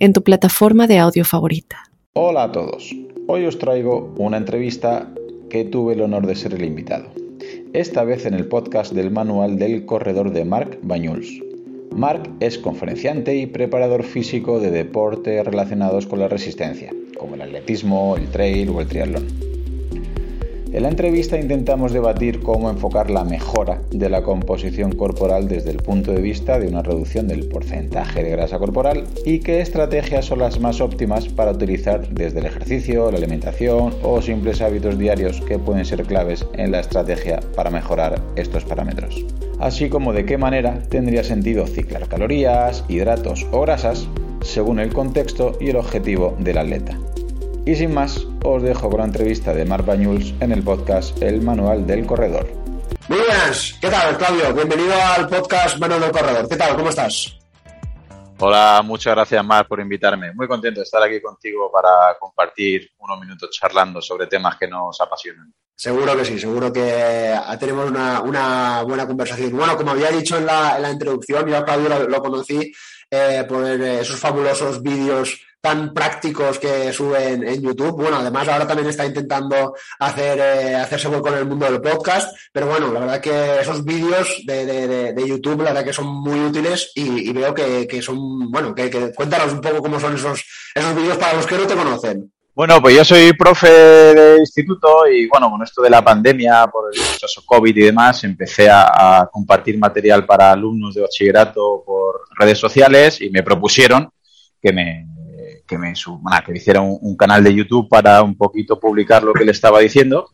en tu plataforma de audio favorita. Hola a todos. Hoy os traigo una entrevista que tuve el honor de ser el invitado. Esta vez en el podcast del manual del corredor de Marc Bañuls. Marc es conferenciante y preparador físico de deportes relacionados con la resistencia, como el atletismo, el trail o el triatlón. En la entrevista intentamos debatir cómo enfocar la mejora de la composición corporal desde el punto de vista de una reducción del porcentaje de grasa corporal y qué estrategias son las más óptimas para utilizar desde el ejercicio, la alimentación o simples hábitos diarios que pueden ser claves en la estrategia para mejorar estos parámetros. Así como de qué manera tendría sentido ciclar calorías, hidratos o grasas según el contexto y el objetivo del atleta. Y sin más, os dejo con la entrevista de Mark Bañuls en el podcast El Manual del Corredor. Muy buenas, ¿qué tal Claudio? Bienvenido al podcast Manual del Corredor. ¿Qué tal? ¿Cómo estás? Hola, muchas gracias Mar por invitarme. Muy contento de estar aquí contigo para compartir unos minutos charlando sobre temas que nos apasionan. Seguro que sí, seguro que tenemos una, buena conversación. Bueno, como había dicho en la, introducción, yo a Claudio lo, conocí eh, por esos fabulosos vídeos tan prácticos que suben en YouTube. Bueno, además ahora también está intentando hacer, eh, hacerse con el mundo del podcast, pero bueno, la verdad que esos vídeos de, YouTube, la verdad que son muy útiles y, veo que, son, bueno, que, cuéntanos un poco cómo son esos, esos vídeos para los que no te conocen. Bueno, pues yo soy profe de instituto y bueno, con esto de la pandemia, por el caso COVID y demás, empecé a, compartir material para alumnos de bachillerato por redes sociales y me propusieron que me, que me, que hiciera un, canal de YouTube para un poquito publicar lo que le estaba diciendo.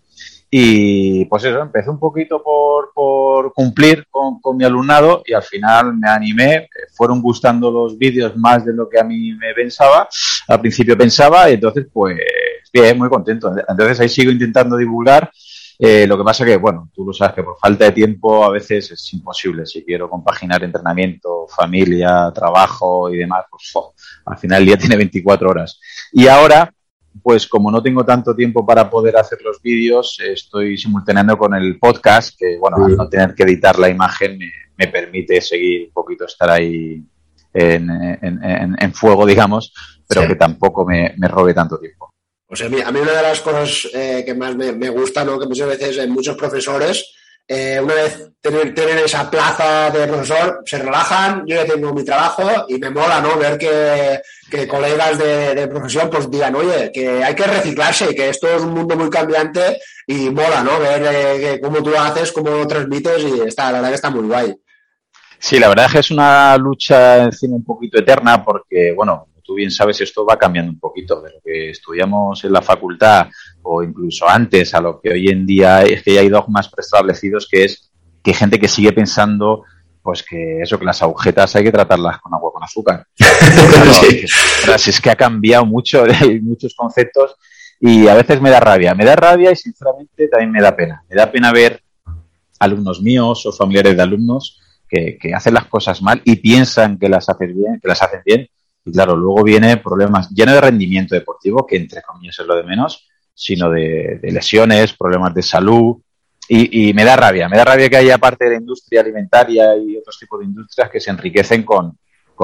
Y pues eso, empecé un poquito por, por cumplir con, con, mi alumnado y al final me animé, fueron gustando los vídeos más de lo que a mí me pensaba, al principio pensaba, y entonces pues bien, muy contento. Entonces ahí sigo intentando divulgar eh, lo que pasa que, bueno, tú lo sabes que por falta de tiempo a veces es imposible. Si quiero compaginar entrenamiento, familia, trabajo y demás, pues al final el día tiene 24 horas. Y ahora, pues como no tengo tanto tiempo para poder hacer los vídeos, estoy simultaneando con el podcast, que bueno, al no tener que editar la imagen me, permite seguir un poquito estar ahí en, fuego, digamos, pero que tampoco me robe tanto tiempo. Pues a mí, a mí una de las cosas eh, que más me, me, gusta, ¿no? que muchas veces en muchos profesores, eh, una vez tener, tener, esa plaza de profesor, se relajan, yo ya tengo mi trabajo y me mola ¿no? ver que, que colegas de, de, profesión pues digan, oye, que hay que reciclarse, que esto es un mundo muy cambiante y mola, ¿no? Ver eh, cómo tú lo haces, cómo lo transmites y está, la verdad que está muy guay. Sí, la verdad es que es una lucha encima un poquito eterna porque, bueno, tú bien sabes, esto va cambiando un poquito de lo que estudiamos en la facultad o incluso antes a lo que hoy en día es que ya hay dogmas preestablecidos que es que hay gente que sigue pensando pues que eso, que las agujetas hay que tratarlas con agua con azúcar. es que ha cambiado mucho, hay muchos conceptos y a veces me da rabia. Me da rabia y sinceramente también me da pena. Me da pena ver alumnos míos o familiares de alumnos que, que hacen las cosas mal y piensan que las hacen bien, que las hacen bien y claro, luego viene problemas, ya no de rendimiento deportivo, que entre comillas es lo de menos, sino de, lesiones, problemas de salud. Y, me da rabia, me da rabia que haya parte de la industria alimentaria y otros tipos de industrias que se enriquecen con,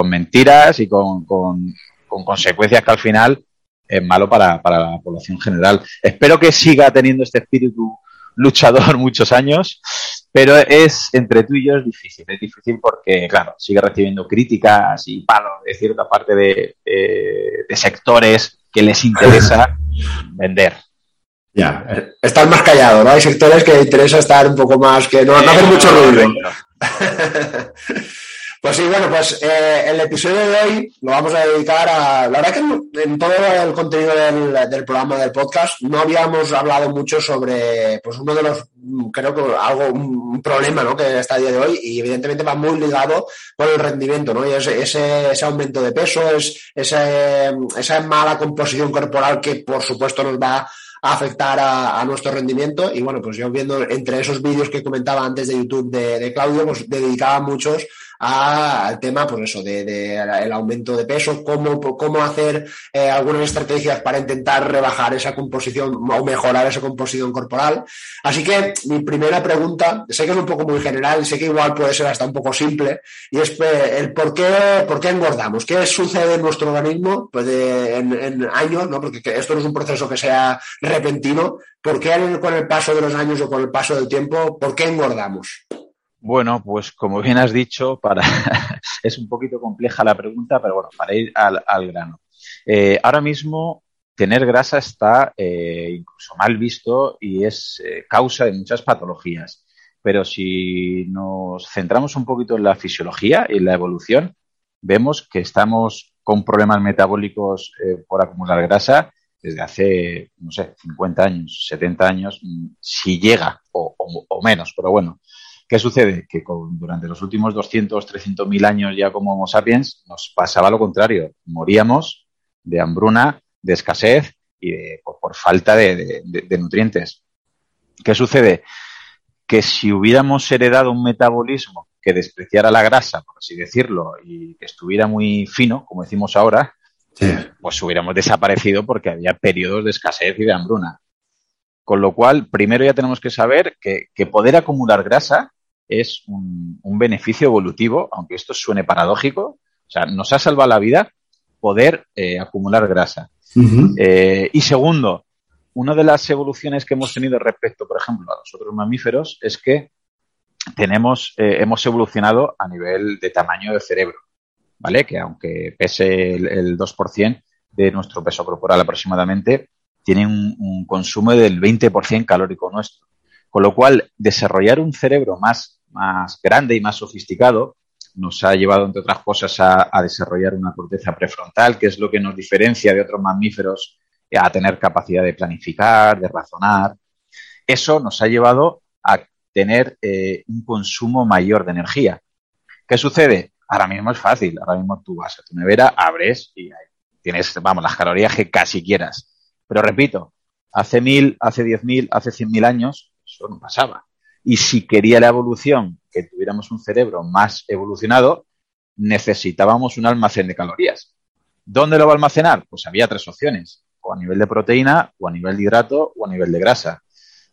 mentiras y con, consecuencias que al final es malo para, para la población general. Espero que siga teniendo este espíritu luchador muchos años pero es entre tú y yo es difícil, es difícil porque, claro, sigue recibiendo críticas y palos de cierta parte de, sectores que les interesa vender. Ya, están más callados, ¿no? Hay sectores que les interesa estar un poco más, que no, no hacer mucho ruido. Pues sí, bueno, pues eh, el episodio de hoy lo vamos a dedicar a. La verdad que en todo el contenido del, programa del podcast no habíamos hablado mucho sobre, pues uno de los, creo que algo, un, problema, ¿no? Que está a día de hoy y evidentemente va muy ligado con el rendimiento, ¿no? Y ese, ese, aumento de peso, es, esa mala composición corporal que por supuesto nos va a afectar a, nuestro rendimiento. Y bueno, pues yo viendo entre esos vídeos que comentaba antes de YouTube de, de Claudio, pues dedicaba muchos al tema, pues eso, de, el aumento de peso, cómo, cómo hacer eh, algunas estrategias para intentar rebajar esa composición o mejorar esa composición corporal. Así que mi primera pregunta, sé que es un poco muy general, sé que igual puede ser hasta un poco simple, y es pues, el por qué, por qué engordamos, qué sucede en nuestro organismo pues en, años, ¿no? porque esto no es un proceso que sea repentino, ¿por qué con el paso de los años o con el paso del tiempo, por qué engordamos? Bueno, pues como bien has dicho, para es un poquito compleja la pregunta, pero bueno, para ir al, grano. Eh, ahora mismo tener grasa está eh, incluso mal visto y es eh, causa de muchas patologías. Pero si nos centramos un poquito en la fisiología y en la evolución, vemos que estamos con problemas metabólicos por acumular grasa desde hace, no sé, 50 años, 70 años, mm, si llega o menos, pero bueno, ¿Qué sucede? Que durante los últimos 200, 300 mil años ya como Homo sapiens nos pasaba lo contrario. Moríamos de hambruna, de escasez y por, falta de, nutrientes. ¿Qué sucede? Que si hubiéramos heredado un metabolismo que despreciara la grasa, por así decirlo, y que estuviera muy fino, como decimos ahora, pues hubiéramos desaparecido porque había periodos de escasez y de hambruna. Con lo cual, primero ya tenemos que saber que poder acumular grasa es un, beneficio evolutivo, aunque esto suene paradójico. O sea, nos ha salvado la vida poder eh, acumular grasa. Eh, y segundo, una de las evoluciones que hemos tenido respecto, por ejemplo, a los otros mamíferos es que tenemos, eh, hemos evolucionado a nivel de tamaño de cerebro, ¿vale? Que aunque pese el, 2% de nuestro peso corporal aproximadamente, tiene un, un consumo del 20% calórico nuestro. Con lo cual, desarrollar un cerebro más más grande y más sofisticado, nos ha llevado, entre otras cosas, a, desarrollar una corteza prefrontal, que es lo que nos diferencia de otros mamíferos a tener capacidad de planificar, de razonar. Eso nos ha llevado a tener eh, un consumo mayor de energía. ¿Qué sucede? Ahora mismo es fácil. Ahora mismo tú vas a tu nevera, abres y tienes, vamos, las calorías que casi quieras. Pero repito, hace mil, hace diez mil, hace cien mil años, eso no pasaba. Y si quería la evolución que tuviéramos un cerebro más evolucionado, necesitábamos un almacén de calorías. ¿Dónde lo va a almacenar? Pues había tres opciones, o a nivel de proteína, o a nivel de hidrato, o a nivel de grasa.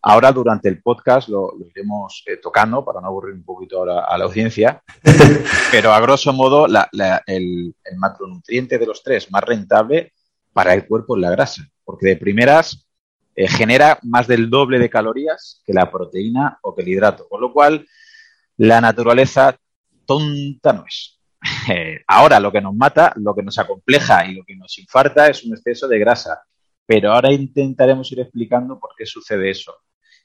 Ahora, durante el podcast, lo, iremos eh, tocando para no aburrir un poquito a la, audiencia, pero a grosso modo, el, el macronutriente de los tres más rentable para el cuerpo es la grasa, porque de primeras eh, genera más del doble de calorías que la proteína o que el hidrato, con lo cual la naturaleza tonta no es. Eh, ahora lo que nos mata, lo que nos acompleja y lo que nos infarta es un exceso de grasa, pero ahora intentaremos ir explicando por qué sucede eso.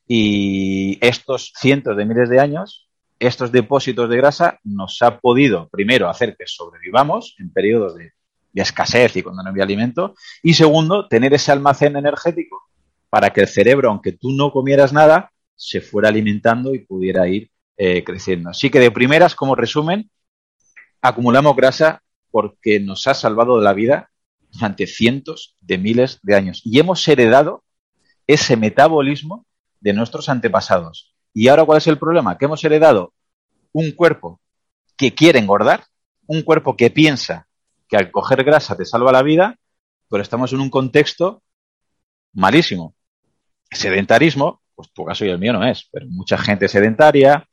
Y estos cientos de miles de años, estos depósitos de grasa nos ha podido, primero, hacer que sobrevivamos en periodos de, de escasez y cuando no había alimento, y segundo, tener ese almacén energético para que el cerebro, aunque tú no comieras nada, se fuera alimentando y pudiera ir eh, creciendo. Así que de primeras, como resumen, acumulamos grasa porque nos ha salvado la vida durante cientos de miles de años y hemos heredado ese metabolismo de nuestros antepasados. ¿Y ahora cuál es el problema? Que hemos heredado un cuerpo que quiere engordar, un cuerpo que piensa que al coger grasa te salva la vida, pero estamos en un contexto malísimo sedentarismo, pues tu caso y el mío no es, pero mucha gente sedentaria,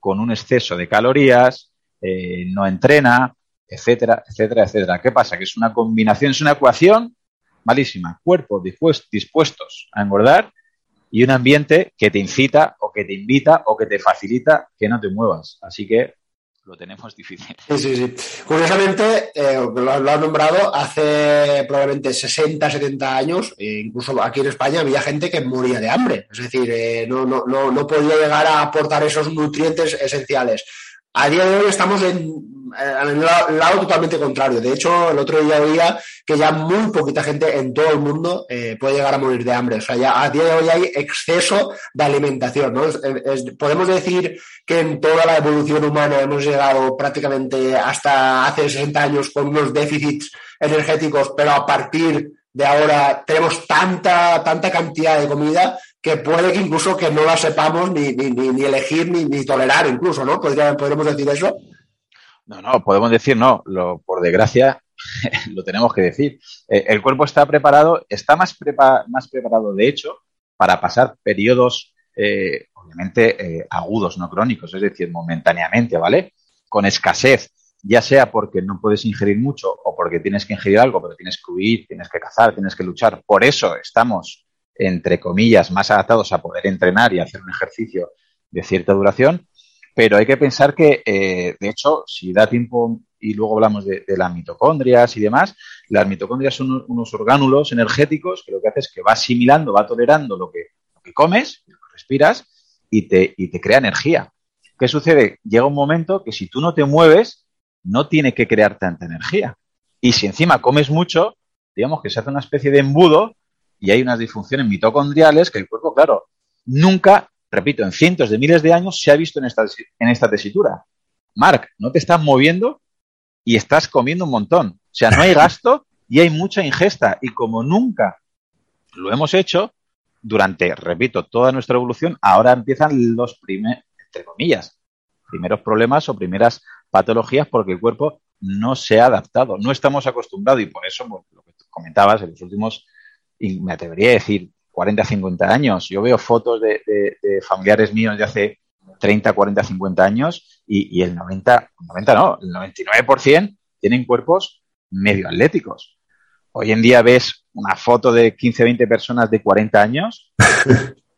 con un exceso de calorías, eh, no entrena, etcétera, etcétera, etcétera. ¿Qué pasa? Que es una combinación, es una ecuación malísima. Cuerpos dispuestos a engordar y un ambiente que te incita o que te invita o que te facilita que no te muevas. Así que lo tenemos difícil. Sí, sí, sí. Curiosamente, eh, lo, has nombrado, hace probablemente 60, 70 años, e incluso aquí en España había gente que moría de hambre. Es decir, eh, no, no, no, no podía llegar a aportar esos nutrientes esenciales. A día de hoy estamos en en el lado totalmente contrario. De hecho, el otro día oía que ya muy poquita gente en todo el mundo eh, puede llegar a morir de hambre. O sea, ya a día de hoy hay exceso de alimentación. ¿no? podemos decir que en toda la evolución humana hemos llegado prácticamente hasta hace 60 años con unos déficits energéticos, pero a partir de ahora tenemos tanta, tanta cantidad de comida que puede que incluso que no la sepamos ni, ni, ni, elegir ni, tolerar incluso, ¿no? ¿Podríamos decir eso? No, no, podemos decir no. Lo, por desgracia, lo tenemos que decir. Eh, el cuerpo está preparado, está más, más preparado, de hecho, para pasar periodos, eh, obviamente, eh, agudos, no crónicos, es decir, momentáneamente, ¿vale? Con escasez, ya sea porque no puedes ingerir mucho o porque tienes que ingerir algo, pero tienes que huir, tienes que cazar, tienes que luchar. Por eso estamos, entre comillas, más adaptados a poder entrenar y hacer un ejercicio de cierta duración pero hay que pensar que, eh, de hecho, si da tiempo y luego hablamos de, las mitocondrias y demás, las mitocondrias son unos orgánulos energéticos que lo que hace es que va asimilando, va tolerando lo que, comes, lo que respiras y te, y te crea energía. ¿Qué sucede? Llega un momento que si tú no te mueves, no tiene que crear tanta energía. Y si encima comes mucho, digamos que se hace una especie de embudo y hay unas disfunciones mitocondriales que el cuerpo, claro, nunca repito, en cientos de miles de años se ha visto en esta, en esta tesitura. Mark, no te estás moviendo y estás comiendo un montón. O sea, no hay gasto y hay mucha ingesta. Y como nunca lo hemos hecho, durante, repito, toda nuestra evolución, ahora empiezan los primeros, entre comillas, primeros problemas o primeras patologías porque el cuerpo no se ha adaptado, no estamos acostumbrados y por eso, lo que comentabas en los últimos, y me atrevería a decir, 40, 50 años. Yo veo fotos de, familiares míos de hace 30, 40, 50 años y, el 90, 90 no, el 99% tienen cuerpos medio atléticos. Hoy en día ves una foto de 15, 20 personas de 40 años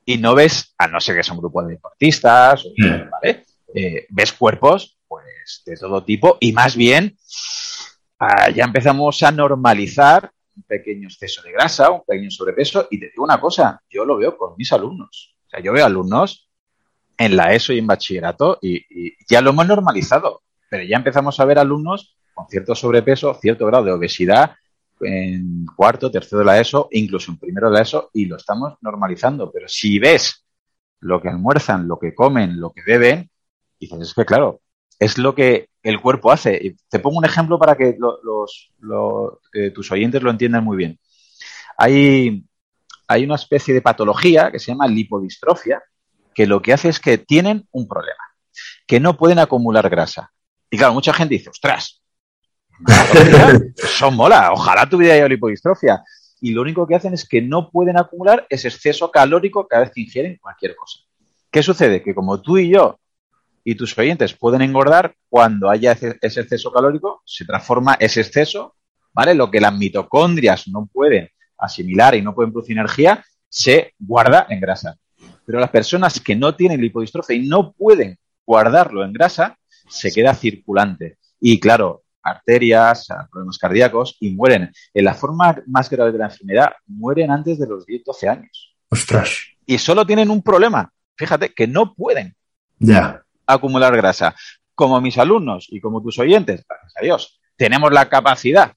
y no ves, a no ser que son un grupo de deportistas, hmm. ¿vale? Eh, ves cuerpos pues de todo tipo y más bien ah, ya empezamos a normalizar un pequeño exceso de grasa, un pequeño sobrepeso. Y te digo una cosa, yo lo veo con mis alumnos. O sea, yo veo alumnos en la ESO y en bachillerato y, ya lo hemos normalizado, pero ya empezamos a ver alumnos con cierto sobrepeso, cierto grado de obesidad en cuarto, tercero de la ESO, incluso en primero de la ESO, y lo estamos normalizando. Pero si ves lo que almuerzan, lo que comen, lo que beben, dices, es que claro, es lo que el cuerpo hace. te pongo un ejemplo para que los, tus oyentes lo entiendan muy bien. Hay, hay una especie de patología que se llama lipodistrofia, que lo que hace es que tienen un problema, que no pueden acumular grasa. Y claro, mucha gente dice, ostras, eso mola, ojalá tuviera yo lipodistrofia. Y lo único que hacen es que no pueden acumular ese exceso calórico cada vez que ingieren cualquier cosa. ¿Qué sucede? Que como tú y yo y tus oyentes pueden engordar cuando haya ese, exceso calórico, se transforma ese exceso, ¿vale? Lo que las mitocondrias no pueden asimilar y no pueden producir energía, se guarda en grasa. Pero las personas que no tienen lipodistrofia y no pueden guardarlo en grasa, se queda circulante. Y claro, arterias, problemas cardíacos y mueren. En la forma más grave de la enfermedad, mueren antes de los 10-12 años. Ostras. Y solo tienen un problema. Fíjate que no pueden. Ya acumular grasa. Como mis alumnos y como tus oyentes, gracias a Dios, tenemos la capacidad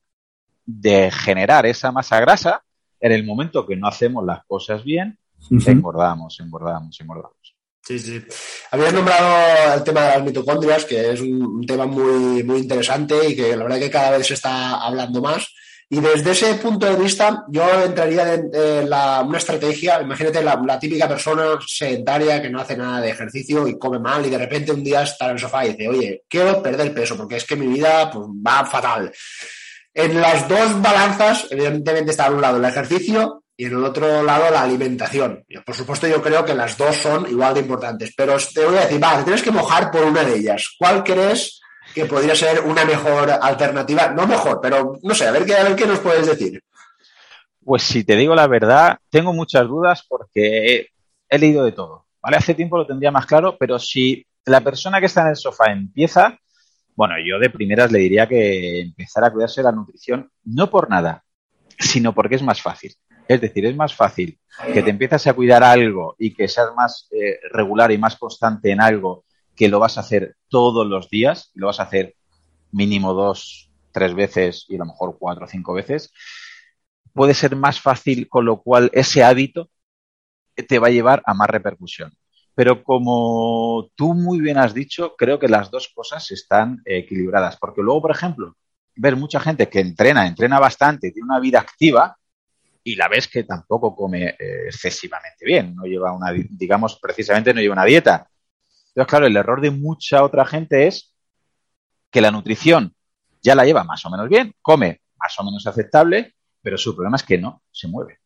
de generar esa masa grasa, en el momento que no hacemos las cosas bien, engordamos, engordamos, engordamos. Sí, sí. Habías nombrado el tema de las mitocondrias, que es un, tema muy, muy interesante y que la verdad que cada vez se está hablando más. Y desde ese punto de vista, yo entraría en, una estrategia, imagínate la, típica persona sedentaria que no hace nada de ejercicio y come mal y de repente un día está en el sofá y dice, oye, quiero perder peso porque es que mi vida pues, va fatal. En las dos balanzas, evidentemente está en un lado el ejercicio y en el otro lado la alimentación. Por supuesto, yo creo que las dos son igual de importantes, pero te voy a decir, vale, tienes que mojar por una de ellas. ¿Cuál crees que podría ser una mejor alternativa. No mejor, pero no sé, a ver qué, a ver qué nos puedes decir. Pues si te digo la verdad, tengo muchas dudas porque he, leído de todo. ¿vale? Hace tiempo lo tendría más claro, pero si la persona que está en el sofá empieza, bueno, yo de primeras le diría que empezar a cuidarse la nutrición, no por nada, sino porque es más fácil. Es decir, es más fácil que te empieces a cuidar algo y que seas más eh, regular y más constante en algo que lo vas a hacer todos los días, lo vas a hacer mínimo dos, tres veces y a lo mejor cuatro o cinco veces, puede ser más fácil, con lo cual ese hábito te va a llevar a más repercusión. Pero como tú muy bien has dicho, creo que las dos cosas están equilibradas. Porque luego, por ejemplo, ver mucha gente que entrena, entrena bastante, tiene una vida activa y la ves que tampoco come eh, excesivamente bien, no lleva una, digamos, precisamente no lleva una dieta. Entonces, claro, el error de mucha otra gente es que la nutrición ya la lleva más o menos bien, come más o menos aceptable, pero su problema es que no se mueve.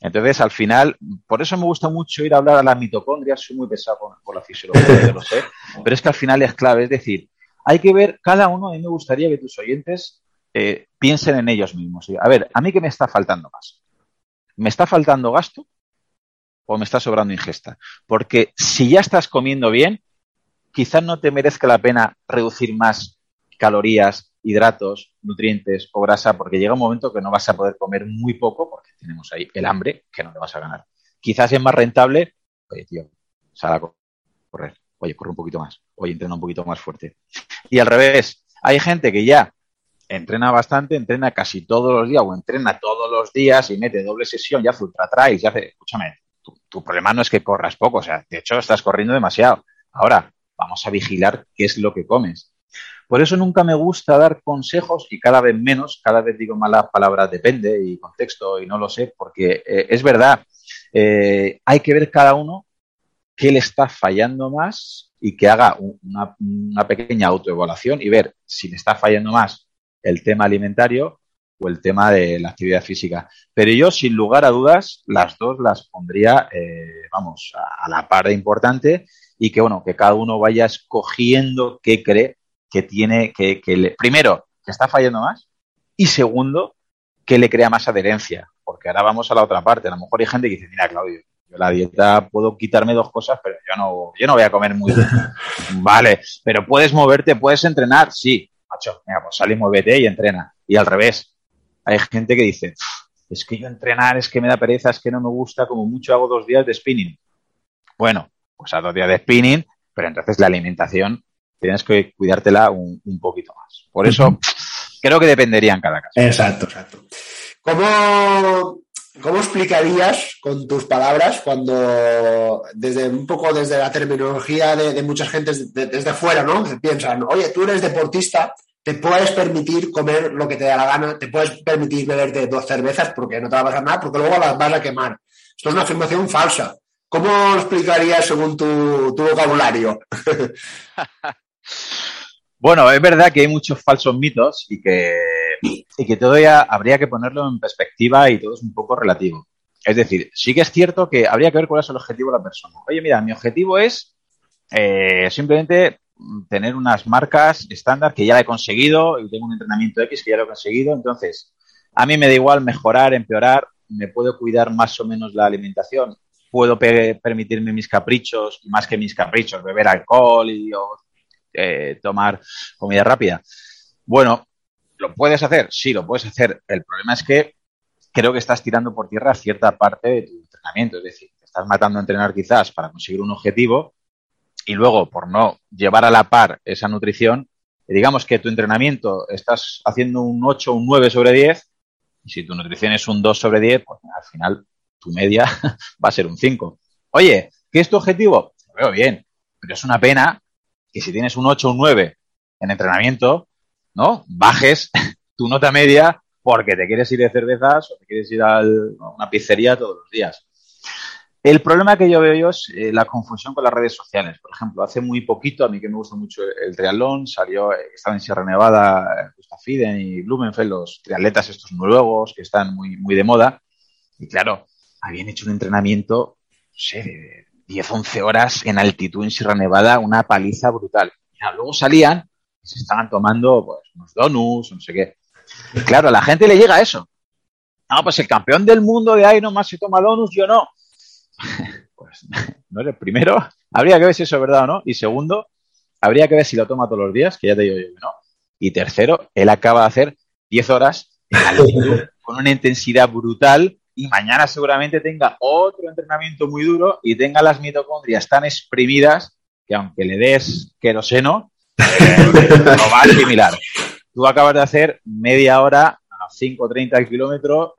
Entonces, al final, por eso me gusta mucho ir a hablar a las mitocondrias, soy muy pesado con, la fisiología, yo lo sé, pero es que al final es clave, es decir, hay que ver cada uno, a mí me gustaría que tus oyentes eh, piensen en ellos mismos. A ver, ¿a mí qué me está faltando más? ¿Me está faltando gasto o me está sobrando ingesta? Porque si ya estás comiendo bien, quizás no te merezca la pena reducir más calorías, hidratos, nutrientes o grasa, porque llega un momento que no vas a poder comer muy poco, porque tenemos ahí el hambre que no te vas a ganar. Quizás es más rentable, oye, tío, sal a correr, oye, corre un poquito más, oye, entrena un poquito más fuerte. Y al revés, hay gente que ya entrena bastante, entrena casi todos los días o entrena todos los días y mete doble sesión, ya hace ultra trails, ya hace, escúchame, tu, problema no es que corras poco, o sea, de hecho estás corriendo demasiado. Ahora, vamos a vigilar qué es lo que comes. Por eso nunca me gusta dar consejos y cada vez menos, cada vez digo malas palabras, depende y contexto y no lo sé, porque eh, es verdad, eh, hay que ver cada uno qué le está fallando más y que haga una pequeña autoevaluación y ver si le está fallando más el tema alimentario o el tema de la actividad física. Pero yo, sin lugar a dudas, las dos las pondría, eh, vamos, a, la par de importante y que, bueno, que cada uno vaya escogiendo qué cree que tiene, que, que le, primero, que está fallando más y segundo, que le crea más adherencia. Porque ahora vamos a la otra parte. A lo mejor hay gente que dice, mira, Claudio, yo la dieta puedo quitarme dos cosas, pero yo no, yo no voy a comer muy bien. vale, pero puedes moverte, puedes entrenar, sí. Macho, mira, pues sale y muévete y entrena. Y al revés, hay gente que dice, es que yo entrenar es que me da pereza, es que no me gusta, como mucho hago dos días de spinning. Bueno, pues a dos días de spinning, pero entonces la alimentación tienes que cuidártela un, poquito más. Por eso creo que dependería en cada caso. Exacto, exacto. ¿Cómo, ¿Cómo explicarías con tus palabras cuando desde un poco desde la terminología de, muchas gentes desde fuera, ¿no? piensan, oye, tú eres deportista, te puedes permitir comer lo que te da la gana, te puedes permitir beberte dos cervezas porque no te va a pasar nada, porque luego las vas a quemar. Esto es una afirmación falsa. ¿Cómo lo explicarías según tu, vocabulario? bueno, es verdad que hay muchos falsos mitos y que, y que todavía habría que ponerlo en perspectiva y todo es un poco relativo. Es decir, sí que es cierto que habría que ver cuál es el objetivo de la persona. Oye, mira, mi objetivo es eh, simplemente tener unas marcas estándar que ya he conseguido y tengo un entrenamiento X que ya lo he conseguido. Entonces, a mí me da igual mejorar, empeorar, me puedo cuidar más o menos la alimentación, puedo permitirme mis caprichos, más que mis caprichos, beber alcohol y eh, tomar comida rápida. Bueno, ¿lo puedes hacer? Sí, lo puedes hacer. El problema es que creo que estás tirando por tierra cierta parte de tu entrenamiento. Es decir, te estás matando a entrenar quizás para conseguir un objetivo y luego por no llevar a la par esa nutrición, digamos que tu entrenamiento estás haciendo un 8 o un 9 sobre 10 y si tu nutrición es un 2 sobre 10, pues al final tu media va a ser un 5. Oye, ¿qué es tu objetivo? Lo veo bien, pero es una pena que si tienes un 8 o un 9 en entrenamiento, ¿no? Bajes tu nota media porque te quieres ir de cervezas o te quieres ir a una pizzería todos los días. El problema que yo veo yo es eh, la confusión con las redes sociales. Por ejemplo, hace muy poquito, a mí que me gusta mucho el triatlón, salió, eh, estaba en Sierra Nevada, Gustav Fiden y Blumenfeld, los triatletas estos noruegos que están muy, muy de moda. Y claro, habían hecho un entrenamiento, no sé, de 10, 11 horas en altitud en Sierra Nevada, una paliza brutal. Y luego salían y se estaban tomando pues, unos donuts, no sé qué. Y claro, a la gente le llega eso. No, pues el campeón del mundo de Iron más se toma donuts, yo no pues no eres primero. Habría que ver si eso es verdad o no. Y segundo, habría que ver si lo toma todos los días, que ya te digo yo que no. Y tercero, él acaba de hacer 10 horas con una intensidad brutal y mañana seguramente tenga otro entrenamiento muy duro y tenga las mitocondrias tan exprimidas que aunque le des queroseno, lo va a asimilar. Tú acabas de hacer media hora a 5.30 kilómetros.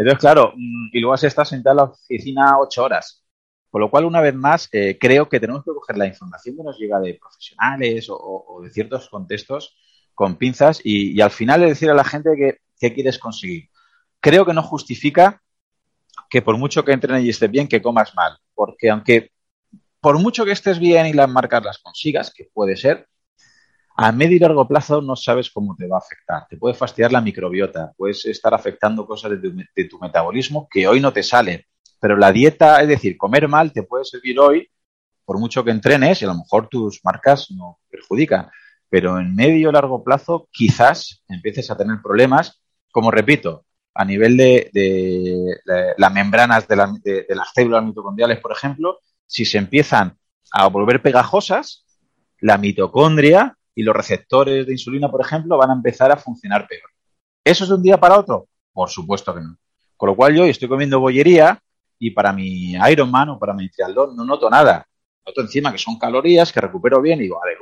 Entonces, claro, mm, y luego has estado sentado en la oficina 8 horas. Con lo cual, una vez más, eh, creo que tenemos que coger la información que nos llega de profesionales o, de ciertos contextos con pinzas y, al final decir a la gente que, qué quieres conseguir. Creo que no justifica que por mucho que entrenes y estés bien, que comas mal. Porque aunque por mucho que estés bien y las marcas las consigas, que puede ser, a medio y largo plazo no sabes cómo te va a afectar. Te puede fastidiar la microbiota, puedes estar afectando cosas de tu, metabolismo que hoy no te salen. Pero la dieta, es decir, comer mal te puede servir hoy, por mucho que entrenes, y a lo mejor tus marcas no perjudican. Pero en medio y largo plazo quizás empieces a tener problemas, como repito, a nivel de, las membranas de, de las células mitocondriales, por ejemplo, si se empiezan a volver pegajosas, la mitocondria y los receptores de insulina, por ejemplo, van a empezar a funcionar peor. ¿Eso es de un día para otro? Por supuesto que no. Con lo cual yo estoy comiendo bollería y para mi Ironman o para mi triatlón no noto nada. Noto encima que son calorías, que recupero bien y digo, a ver,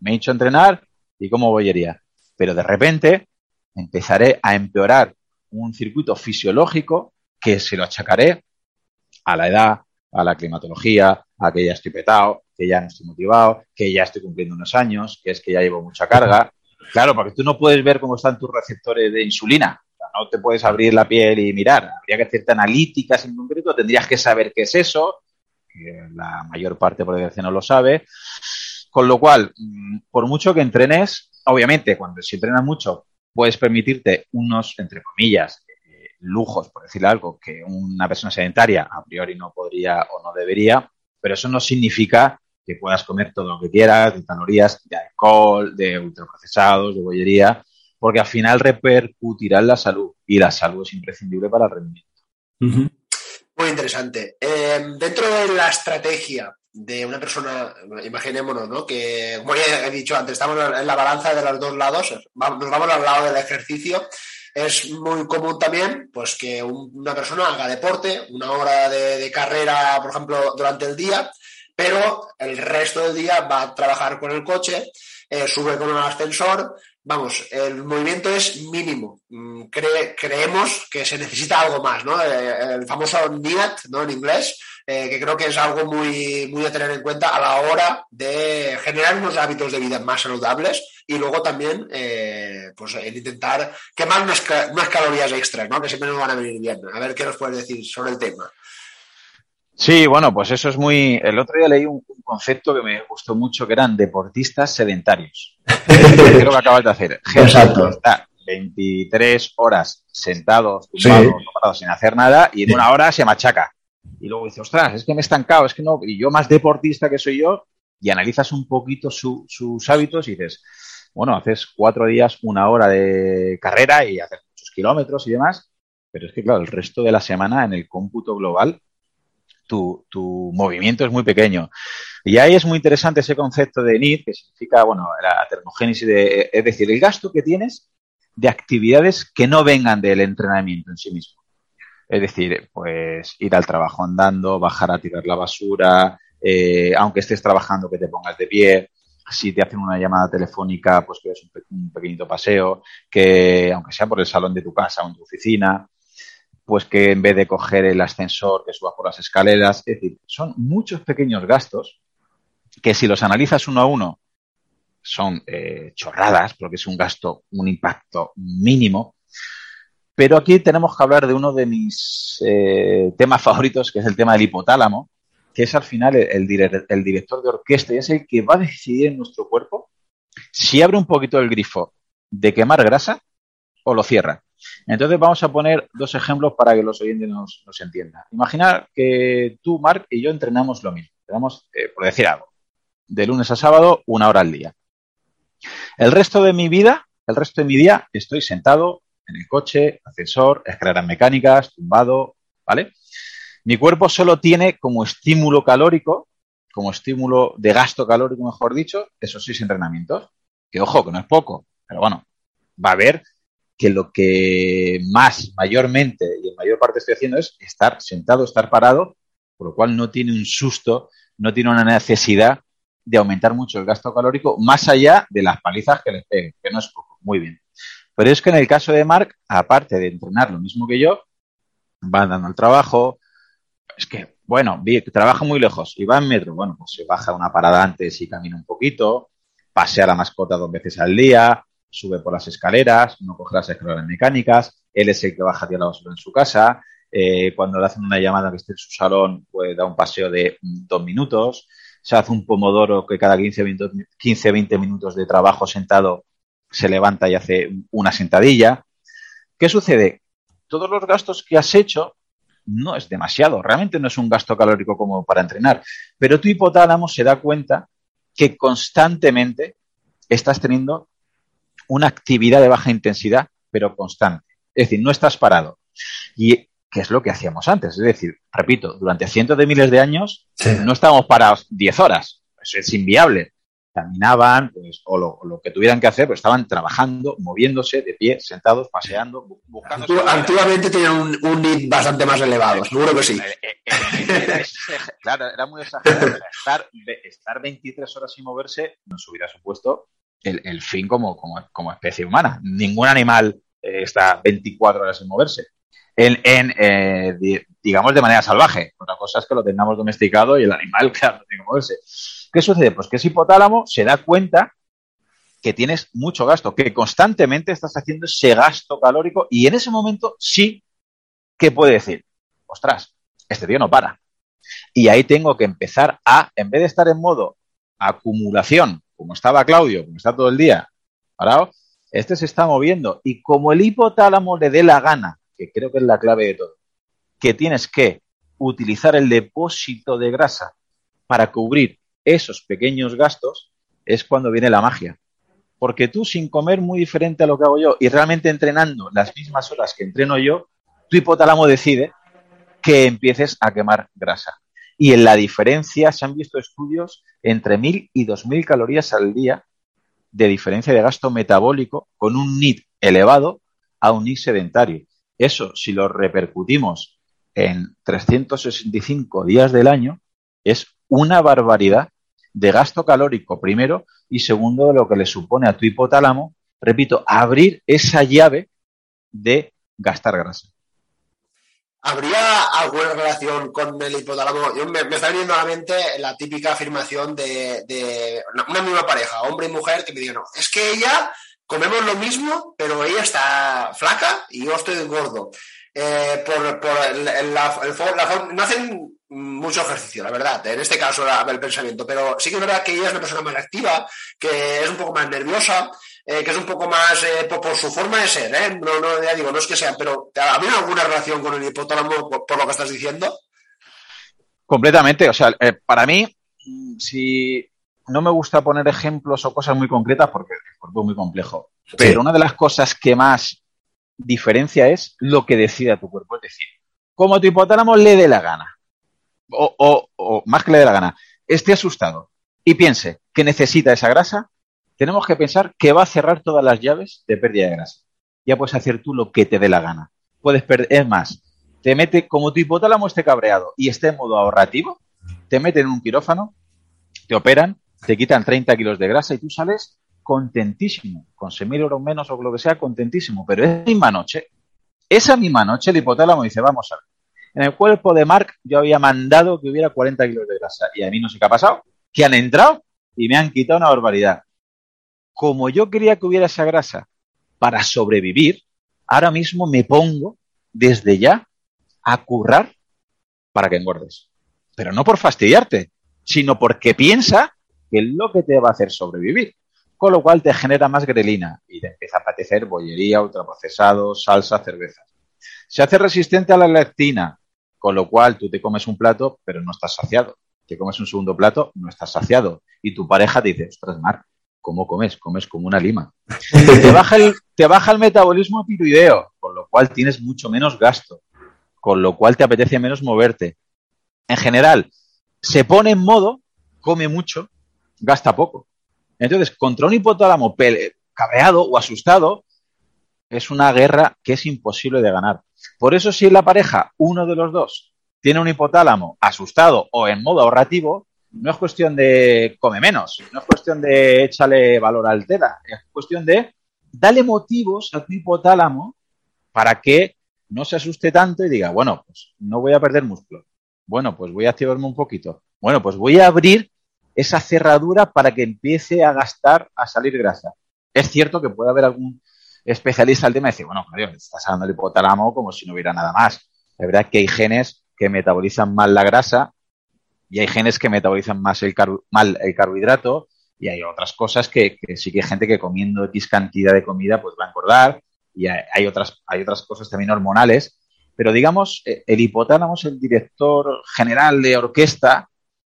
me he hecho entrenar y como bollería. Pero de repente empezaré a empeorar un circuito fisiológico que se lo achacaré a la edad, a la climatología, a que ya estoy petado, que ya no estoy motivado, que ya estoy cumpliendo unos años, que es que ya llevo mucha carga. Claro, porque tú no puedes ver cómo están tus receptores de insulina. no te puedes abrir la piel y mirar. Habría que hacerte analíticas en concreto, tendrías que saber qué es eso, que la mayor parte por desgracia no lo sabe. Con lo cual, mm, por mucho que entrenes, obviamente, cuando si entrenas mucho, puedes permitirte unos, entre comillas, lujos, por decir algo, que una persona sedentaria a priori no podría o no debería, pero eso no significa que puedas comer todo lo que quieras, de calorías, de alcohol, de ultraprocesados, de bollería, porque al final repercutirá en la salud y la salud es imprescindible para el rendimiento. Muy interesante. Em, dentro de la estrategia de una persona, imaginémonos, ¿no? Que, como ya he dicho antes, estamos en la balanza de los dos lados, nos vamos al lado del ejercicio es muy común también pues, que una persona haga deporte, una hora de, carrera, por ejemplo, durante el día, pero el resto del día va a trabajar con el coche, eh, sube con un ascensor, vamos, el movimiento es mínimo. Mm, creemos que se necesita algo más, ¿no? Eh, el famoso NIAT, ¿no? En inglés, eh, que creo que es algo muy, muy a tener en cuenta a la hora de generar unos hábitos de vida más saludables y luego también eh, pues el intentar quemar unas, calorías extras, ¿no? que siempre nos van a venir bien. A ver qué nos puedes decir sobre el tema. Sí, bueno, pues eso es muy. El otro día leí un, concepto que me gustó mucho, que eran deportistas sedentarios. Creo que acabas de hacer. Exacto. Está 23 horas sentados, tumbados, sin hacer nada, y en una hora se machaca. Y luego dice, ostras, es que me he estancado, es que no, y yo más deportista que soy yo, y analizas un poquito sus hábitos y dices, bueno, haces cuatro días, una hora de carrera y haces muchos kilómetros y demás, pero es que, claro, el resto de la semana en el cómputo global, tu, tu movimiento es muy pequeño. Y ahí es muy interesante ese concepto de NID, que significa, bueno, la termogénesis, de, es decir, el gasto que tienes de actividades que no vengan del entrenamiento en sí mismo. Es decir, pues ir al trabajo andando, bajar a tirar la basura, eh, aunque estés trabajando que te pongas de pie, si te hacen una llamada telefónica, pues que es un, pequeñito paseo, que aunque sea por el salón de tu casa o en tu oficina, pues que en vez de coger el ascensor, que subas por las escaleras, es decir, son muchos pequeños gastos que si los analizas uno a uno son eh, chorradas, porque es un gasto, un impacto mínimo, pero aquí tenemos que hablar de uno de mis eh, temas favoritos, que es el tema del hipotálamo, que es al final el, director de orquesta y es el que va a decidir en nuestro cuerpo si abre un poquito el grifo de quemar grasa o lo cierra. Entonces vamos a poner dos ejemplos para que los oyentes nos, entiendan. Imaginar que tú, Mark, y yo entrenamos lo mismo. Tenemos, eh, por decir algo, de lunes a sábado, una hora al día. El resto de mi vida, el resto de mi día, estoy sentado en el coche, ascensor, escaleras mecánicas, tumbado, ¿vale? Mi cuerpo solo tiene como estímulo calórico, como estímulo de gasto calórico, mejor dicho, esos seis entrenamientos. Que ojo, que no es poco, pero bueno, va a ver que lo que más, mayormente y en mayor parte estoy haciendo es estar sentado, estar parado, por lo cual no tiene un susto no tiene una necesidad de aumentar mucho el gasto calórico más allá de las palizas que les peguen, que no es poco. Muy bien. Pero es que en el caso de Mark, aparte de entrenar lo mismo que yo, va andando al trabajo, es que, bueno, trabaja muy lejos. Y va en metro, bueno, pues se baja una parada antes y camina un poquito, pasea la mascota dos veces al día, sube por las escaleras, no coge las escaleras mecánicas, él es el que baja de la en su casa, eh, cuando le hacen una llamada que esté en su salón, pues da un paseo de dos minutos, se hace un pomodoro que cada 15, 20, 15, 20 minutos de trabajo sentado se levanta y hace una sentadilla. ¿Qué sucede? Todos los gastos que has hecho no es demasiado, realmente no es un gasto calórico como para entrenar, pero tu hipotálamo se da cuenta que constantemente estás teniendo una actividad de baja intensidad, pero constante. Es decir, no estás parado. Y que es lo que hacíamos antes. Es decir, repito, durante cientos de miles de años no estábamos parados 10 horas. Eso es inviable. Caminaban, pues, o lo, que tuvieran que hacer, pues estaban trabajando, moviéndose de pie, sentados, paseando, buscando. Antiguamente tenían un, un bastante más elevado, seguro que sí. Eh, eh, eh, claro, era muy exagerado. estar, estar 23 horas sin moverse nos hubiera supuesto el, fin como, como, especie humana. Ningún animal está 24 horas sin moverse en, eh, digamos, de manera salvaje. Otra cosa es que lo tengamos domesticado y el animal, claro, tiene que moverse. ¿Qué sucede? Pues que ese hipotálamo se da cuenta que tienes mucho gasto, que constantemente estás haciendo ese gasto calórico y en ese momento sí que puede decir, ostras, este tío no para. Y ahí tengo que empezar a, en vez de estar en modo acumulación, como estaba Claudio, como está todo el día parado, este se está moviendo y como el hipotálamo le dé la gana que creo que es la clave de todo, que tienes que utilizar el depósito de grasa para cubrir esos pequeños gastos, es cuando viene la magia. Porque tú sin comer muy diferente a lo que hago yo y realmente entrenando las mismas horas que entreno yo, tu hipotálamo decide que empieces a quemar grasa. Y en la diferencia se han visto estudios entre 1.000 y 2.000 calorías al día de diferencia de gasto metabólico con un NIT elevado a un NIT sedentario. Eso, si lo repercutimos en 365 días del año, es una barbaridad de gasto calórico, primero, y segundo, de lo que le supone a tu hipotálamo, repito, abrir esa llave de gastar grasa. ¿Habría alguna relación con el hipotálamo? Yo me, está viniendo a la mente la típica afirmación de, una, misma pareja, hombre y mujer, que me digan, no, es que ella comemos lo mismo, pero ella está flaca y yo estoy gordo. Eh, por, por no hacen mucho ejercicio, la verdad, en este caso el pensamiento, pero sí que es verdad que ella es una persona más activa, que es un poco más nerviosa, eh, que es un poco más eh, por, su forma de ser. No, no, ya digo, no es que sea, pero ¿había alguna relación con el hipotálamo por, lo que estás diciendo? Completamente, o sea, para mí, si no me gusta poner ejemplos o cosas muy concretas porque el cuerpo es muy complejo. Pero una de las cosas que más diferencia es lo que decida tu cuerpo. Es decir, como tu hipotálamo le dé la gana, o, o, más que le dé la gana, esté asustado y piense que necesita esa grasa, tenemos que pensar que va a cerrar todas las llaves de pérdida de grasa. Ya puedes hacer tú lo que te dé la gana. Puedes perder, es más, te mete, como tu hipotálamo esté cabreado y esté en modo ahorrativo, te meten en un quirófano, te operan te quitan 30 kilos de grasa y tú sales contentísimo, con 6.000 euros menos o lo que sea, contentísimo. Pero esa misma noche, esa misma noche el hipotálamo dice, vamos a ver, en el cuerpo de Mark yo había mandado que hubiera 40 kilos de grasa y a mí no sé qué ha pasado, que han entrado y me han quitado una barbaridad. Como yo quería que hubiera esa grasa para sobrevivir, ahora mismo me pongo desde ya a currar para que engordes. Pero no por fastidiarte, sino porque piensa que es lo que te va a hacer sobrevivir. Con lo cual te genera más grelina y te empieza a apetecer bollería, ultraprocesados, salsa, cervezas. Se hace resistente a la lectina, con lo cual tú te comes un plato, pero no estás saciado. Te comes un segundo plato, no estás saciado. Y tu pareja te dice, ostras, Mar, ¿cómo comes? Comes como una lima. te, baja el, te baja el metabolismo piruideo, con lo cual tienes mucho menos gasto, con lo cual te apetece menos moverte. En general, se pone en modo, come mucho, gasta poco. Entonces, contra un hipotálamo cabreado o asustado, es una guerra que es imposible de ganar. Por eso, si en la pareja uno de los dos tiene un hipotálamo asustado o en modo ahorrativo, no es cuestión de come menos, no es cuestión de échale valor al tela, es cuestión de darle motivos a tu hipotálamo para que no se asuste tanto y diga, bueno, pues no voy a perder músculo. Bueno, pues voy a activarme un poquito. Bueno, pues voy a abrir esa cerradura para que empiece a gastar, a salir grasa. Es cierto que puede haber algún especialista al tema y decir, bueno, estás hablando del hipotálamo como si no hubiera nada más. Es verdad que hay genes que metabolizan mal la grasa y hay genes que metabolizan más el mal el carbohidrato y hay otras cosas que, sí que hay gente que comiendo X cantidad de comida pues va a engordar y hay, otras, hay otras cosas también hormonales. Pero digamos, eh, el hipotálamo es el director general de orquesta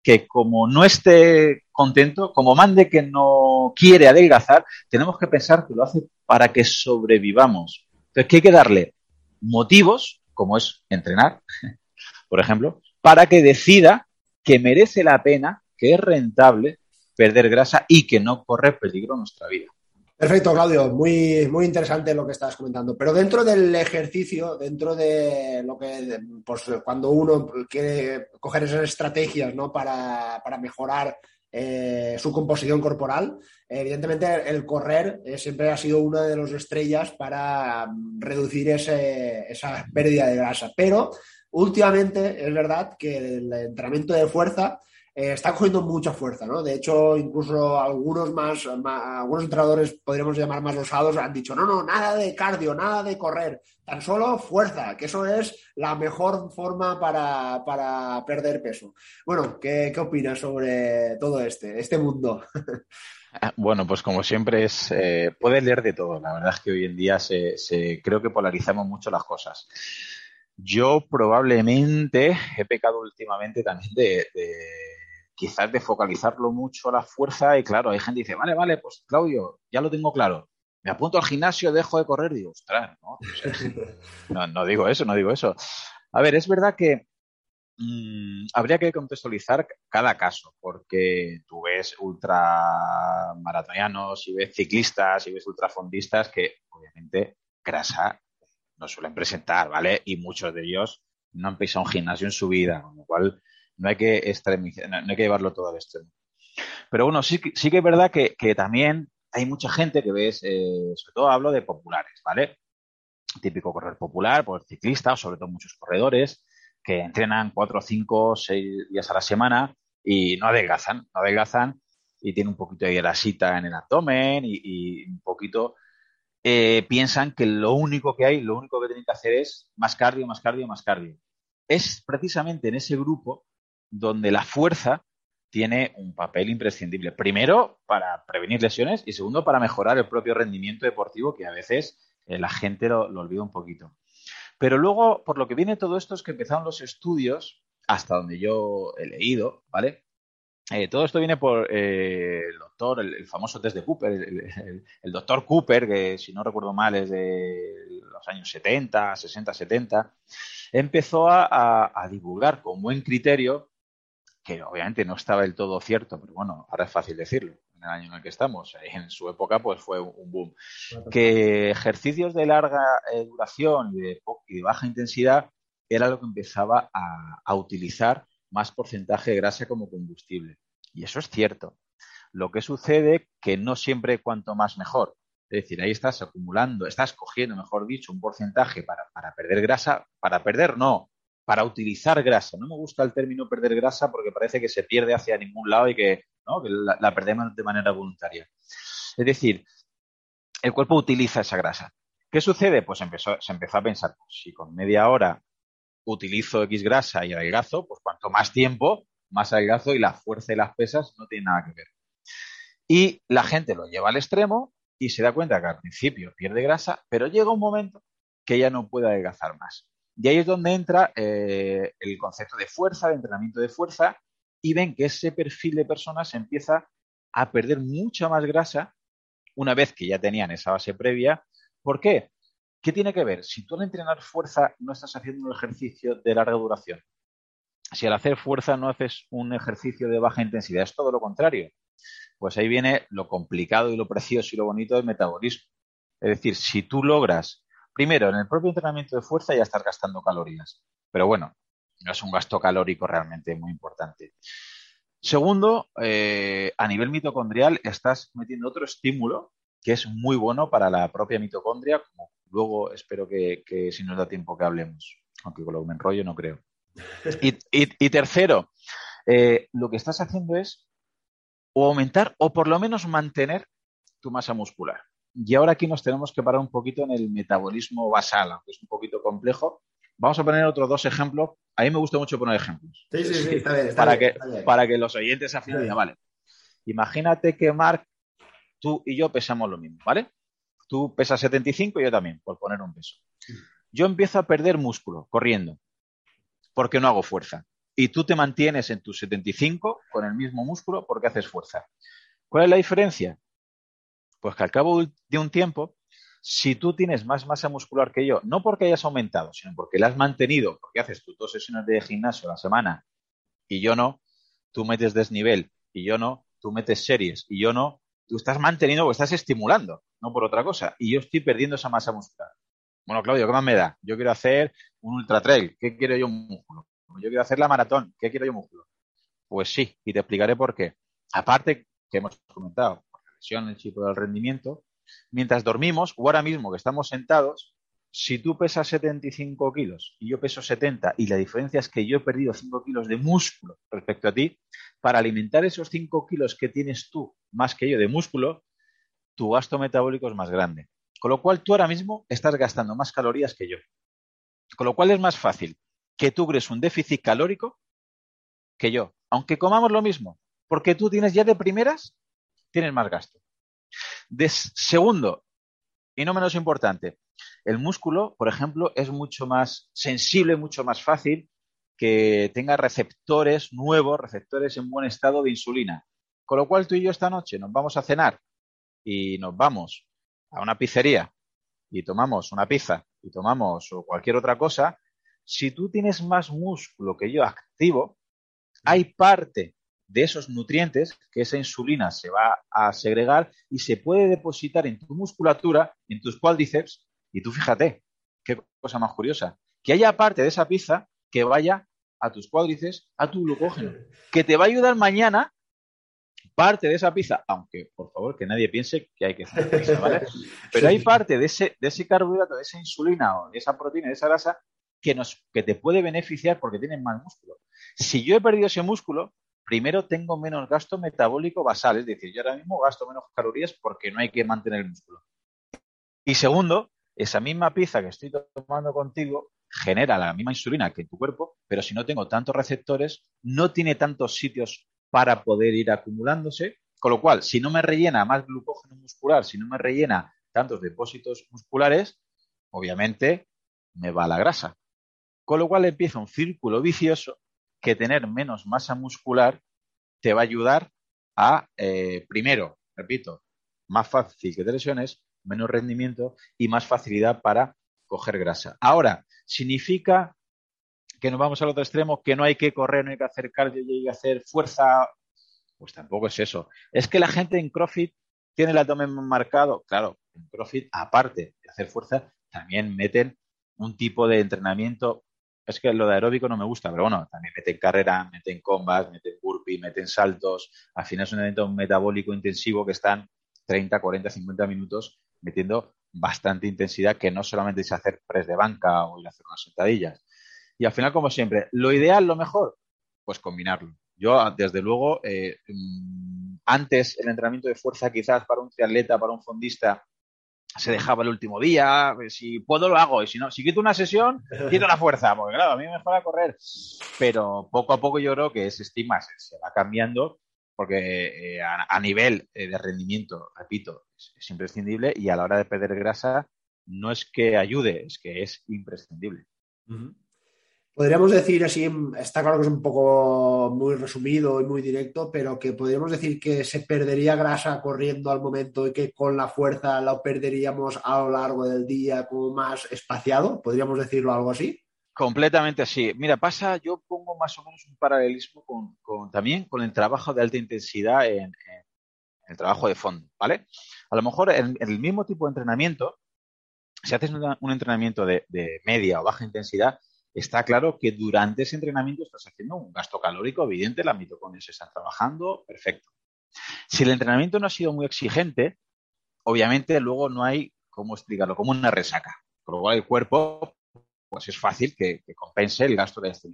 que como no esté contento, como mande que no quiere adelgazar, tenemos que pensar que lo hace para que sobrevivamos. Entonces, que hay que darle motivos, como es entrenar, por ejemplo, para que decida que merece la pena, que es rentable perder grasa y que no corre peligro nuestra vida. Perfecto, Claudio. Muy, muy interesante lo que estabas comentando. Pero dentro del ejercicio, dentro de lo que, pues cuando uno quiere coger esas estrategias ¿no? para, mejorar eh, su composición corporal, evidentemente el correr eh, siempre ha sido una de las estrellas para mm, reducir esa pérdida de grasa. Pero últimamente es verdad que el entrenamiento de fuerza eh, está cogiendo mucha fuerza, ¿no? De hecho, incluso algunos más, algunos entrenadores, podríamos llamar más osados, han dicho, no, no, nada de cardio, nada de correr, tan solo fuerza, que eso es la mejor forma para, perder peso. Bueno, ¿qué, opinas sobre todo este, este mundo? Ah, bueno, pues como siempre es, eh, puedes leer de todo. La verdad es que hoy en día se, creo que polarizamos mucho las cosas. Yo probablemente he pecado últimamente también de quizás de focalizarlo mucho a la fuerza y claro, hay gente que dice, vale, vale, pues Claudio, ya lo tengo claro. Me apunto al gimnasio, dejo de correr, digo, ostras, ¿no? no, digo eso, no digo eso. A ver, es verdad que mm, habría que contextualizar cada caso, porque tú ves ultramaratonianos y ves ciclistas y ves ultrafondistas que obviamente grasa no suelen presentar, ¿vale? Y muchos de ellos no han pisado un gimnasio en su vida, con lo cual no hay que extremizar, no, hay que llevarlo todo al extremo. Pero bueno, sí, sí que es verdad que, también hay mucha gente que ves, eh, sobre todo hablo de populares, ¿vale? Típico correr popular, pues ciclistas, sobre todo muchos corredores, que entrenan cuatro, cinco, seis días a la semana y no adelgazan, no adelgazan y tienen un poquito de grasita en el abdomen y, un poquito eh, piensan que lo único que hay, lo único que tienen que hacer es más cardio, más cardio, más cardio. Es precisamente en ese grupo donde la fuerza tiene un papel imprescindible. Primero, para prevenir lesiones y segundo, para mejorar el propio rendimiento deportivo, que a veces eh, la gente lo, olvida un poquito. Pero luego, por lo que viene todo esto es que empezaron los estudios, hasta donde yo he leído, ¿vale? Eh, todo esto viene por eh, el doctor, el, famoso test de Cooper, el, doctor Cooper, que si no recuerdo mal es de los años 70, 60, 70, empezó a divulgar con buen criterio que obviamente no estaba del todo cierto, pero bueno, ahora es fácil decirlo, en el año en el que estamos, en su época pues fue un boom, que ejercicios de larga eh, duración y de, baja intensidad era lo que empezaba a, utilizar más porcentaje de grasa como combustible. Y eso es cierto. Lo que sucede que no siempre cuanto más mejor. Es decir, ahí estás acumulando, estás cogiendo, mejor dicho, un porcentaje para, para perder grasa, para perder no, para utilizar grasa. No me gusta el término perder grasa porque parece que se pierde hacia ningún lado y que, la, perdemos de manera voluntaria. Es decir, el cuerpo utiliza esa grasa. ¿Qué sucede? Pues empezó, se empezó a pensar, pues, si con media hora utilizo X grasa y adelgazo, pues cuanto más tiempo, más adelgazo y la fuerza y las pesas no tienen nada que ver. Y la gente lo lleva al extremo y se da cuenta que al principio pierde grasa, pero llega un momento que ya no puede adelgazar más. Y ahí es donde entra eh, el concepto de fuerza, de entrenamiento de fuerza, y ven que ese perfil de personas empieza a perder mucha más grasa una vez que ya tenían esa base previa. ¿Por qué? ¿Qué tiene que ver? Si tú al entrenar fuerza no estás haciendo un ejercicio de larga duración, si al hacer fuerza no haces un ejercicio de baja intensidad, es todo lo contrario. Pues ahí viene lo complicado y lo precioso y lo bonito del metabolismo. Es decir, si tú logras Primero, en el propio entrenamiento de fuerza ya estás gastando calorías, pero bueno, no es un gasto calórico realmente muy importante. Segundo, eh, a nivel mitocondrial estás metiendo otro estímulo que es muy bueno para la propia mitocondria, como luego espero que, si nos da tiempo que hablemos, aunque con lo que me enrollo no creo. Y, tercero, eh, lo que estás haciendo es o aumentar o por lo menos mantener tu masa muscular. Y ahora aquí nos tenemos que parar un poquito en el metabolismo basal, aunque es un poquito complejo. Vamos a poner otros dos ejemplos. A mí me gusta mucho poner ejemplos. Sí, sí, sí, está bien. para, que, para que los oyentes al final digan, vale, imagínate que Mark, tú y yo pesamos lo mismo, ¿vale? Tú pesas 75 y yo también, por poner un peso. Yo empiezo a perder músculo corriendo porque no hago fuerza. Y tú te mantienes en tus 75 con el mismo músculo porque haces fuerza. ¿Cuál es la diferencia? Pues que al cabo de un tiempo, si tú tienes más masa muscular que yo, no porque hayas aumentado, sino porque la has mantenido, porque haces tus dos sesiones de gimnasio a la semana y yo no, tú metes desnivel y yo no, tú metes series y yo no, tú estás manteniendo o estás estimulando, no por otra cosa. Y yo estoy perdiendo esa masa muscular. Bueno, Claudio, ¿qué más me da? Yo quiero hacer un ultra trail. ¿Qué quiero yo? Un músculo. Yo quiero hacer la maratón. ¿Qué quiero yo? Un músculo. Pues sí, y te explicaré por qué. Aparte, que hemos comentado, el chip del rendimiento, mientras dormimos o ahora mismo que estamos sentados, si tú pesas 75 kilos y yo peso 70 y la diferencia es que yo he perdido 5 kilos de músculo respecto a ti, para alimentar esos 5 kilos que tienes tú más que yo de músculo, tu gasto metabólico es más grande. Con lo cual tú ahora mismo estás gastando más calorías que yo. Con lo cual es más fácil que tú crees un déficit calórico que yo, aunque comamos lo mismo, porque tú tienes ya de primeras tienes más gasto. De segundo, y no menos importante, el músculo, por ejemplo, es mucho más sensible, mucho más fácil que tenga receptores nuevos, receptores en buen estado de insulina. Con lo cual tú y yo esta noche nos vamos a cenar y nos vamos a una pizzería y tomamos una pizza y tomamos cualquier otra cosa, si tú tienes más músculo que yo activo, hay parte de esos nutrientes que esa insulina se va a segregar y se puede depositar en tu musculatura, en tus cuádriceps, y tú fíjate, qué cosa más curiosa, que haya parte de esa pizza que vaya a tus cuádriceps, a tu glucógeno, que te va a ayudar mañana parte de esa pizza, aunque por favor que nadie piense que hay que hacer pizza, ¿vale? Pero hay parte de ese, de ese carbohidrato, de esa insulina o de esa proteína, de esa grasa, que, nos, que te puede beneficiar porque tienes más músculo. Si yo he perdido ese músculo, primero tengo menos gasto metabólico basal, es decir, yo ahora mismo gasto menos calorías porque no hay que mantener el músculo. Y segundo, esa misma pizza que estoy tomando contigo genera la misma insulina que en tu cuerpo, pero si no tengo tantos receptores, no tiene tantos sitios para poder ir acumulándose, con lo cual, si no me rellena más glucógeno muscular, si no me rellena tantos depósitos musculares, obviamente me va la grasa. Con lo cual empieza un círculo vicioso que tener menos masa muscular te va a ayudar a, eh, primero, repito, más fácil que te lesiones, menos rendimiento y más facilidad para coger grasa. Ahora, ¿significa que nos vamos al otro extremo, que no hay que correr, no hay que hacer cardio y hay que hacer fuerza? Pues tampoco es eso. Es que la gente en CrossFit tiene el abdomen marcado. Claro, en CrossFit, aparte de hacer fuerza, también meten un tipo de entrenamiento es que lo de aeróbico no me gusta, pero bueno, también meten carrera, meten combat, meten burpee, meten saltos. Al final es un evento metabólico intensivo que están 30, 40, 50 minutos metiendo bastante intensidad, que no solamente es hacer press de banca o ir a hacer unas sentadillas. Y al final, como siempre, lo ideal, lo mejor, pues combinarlo. Yo, desde luego, eh, mm, antes el entrenamiento de fuerza quizás para un triatleta, para un fondista, se dejaba el último día, si puedo lo hago, y si no, si quito una sesión, quito la fuerza, porque claro, a mí me mejora correr, pero poco a poco yo creo que ese estigma se, va cambiando, porque eh, a, nivel eh, de rendimiento, repito, es, imprescindible, y a la hora de perder grasa, no es que ayude, es que es imprescindible. Podríamos decir así, está claro que es un poco muy resumido y muy directo, pero que podríamos decir que se perdería grasa corriendo al momento y que con la fuerza la perderíamos a lo largo del día como más espaciado. ¿Podríamos decirlo algo así? Completamente así. Mira, pasa, yo pongo más o menos un paralelismo con, también con el trabajo de alta intensidad en, el trabajo de fondo, ¿vale? A lo mejor en, el mismo tipo de entrenamiento, si haces un entrenamiento de media o baja intensidad, está claro que durante ese entrenamiento estás haciendo un gasto calórico evidente, las mitocondrias están trabajando, perfecto. Si el entrenamiento no ha sido muy exigente, obviamente luego no hay cómo explicarlo, como una resaca. Con lo cual el cuerpo, pues es fácil que, compense el gasto de este.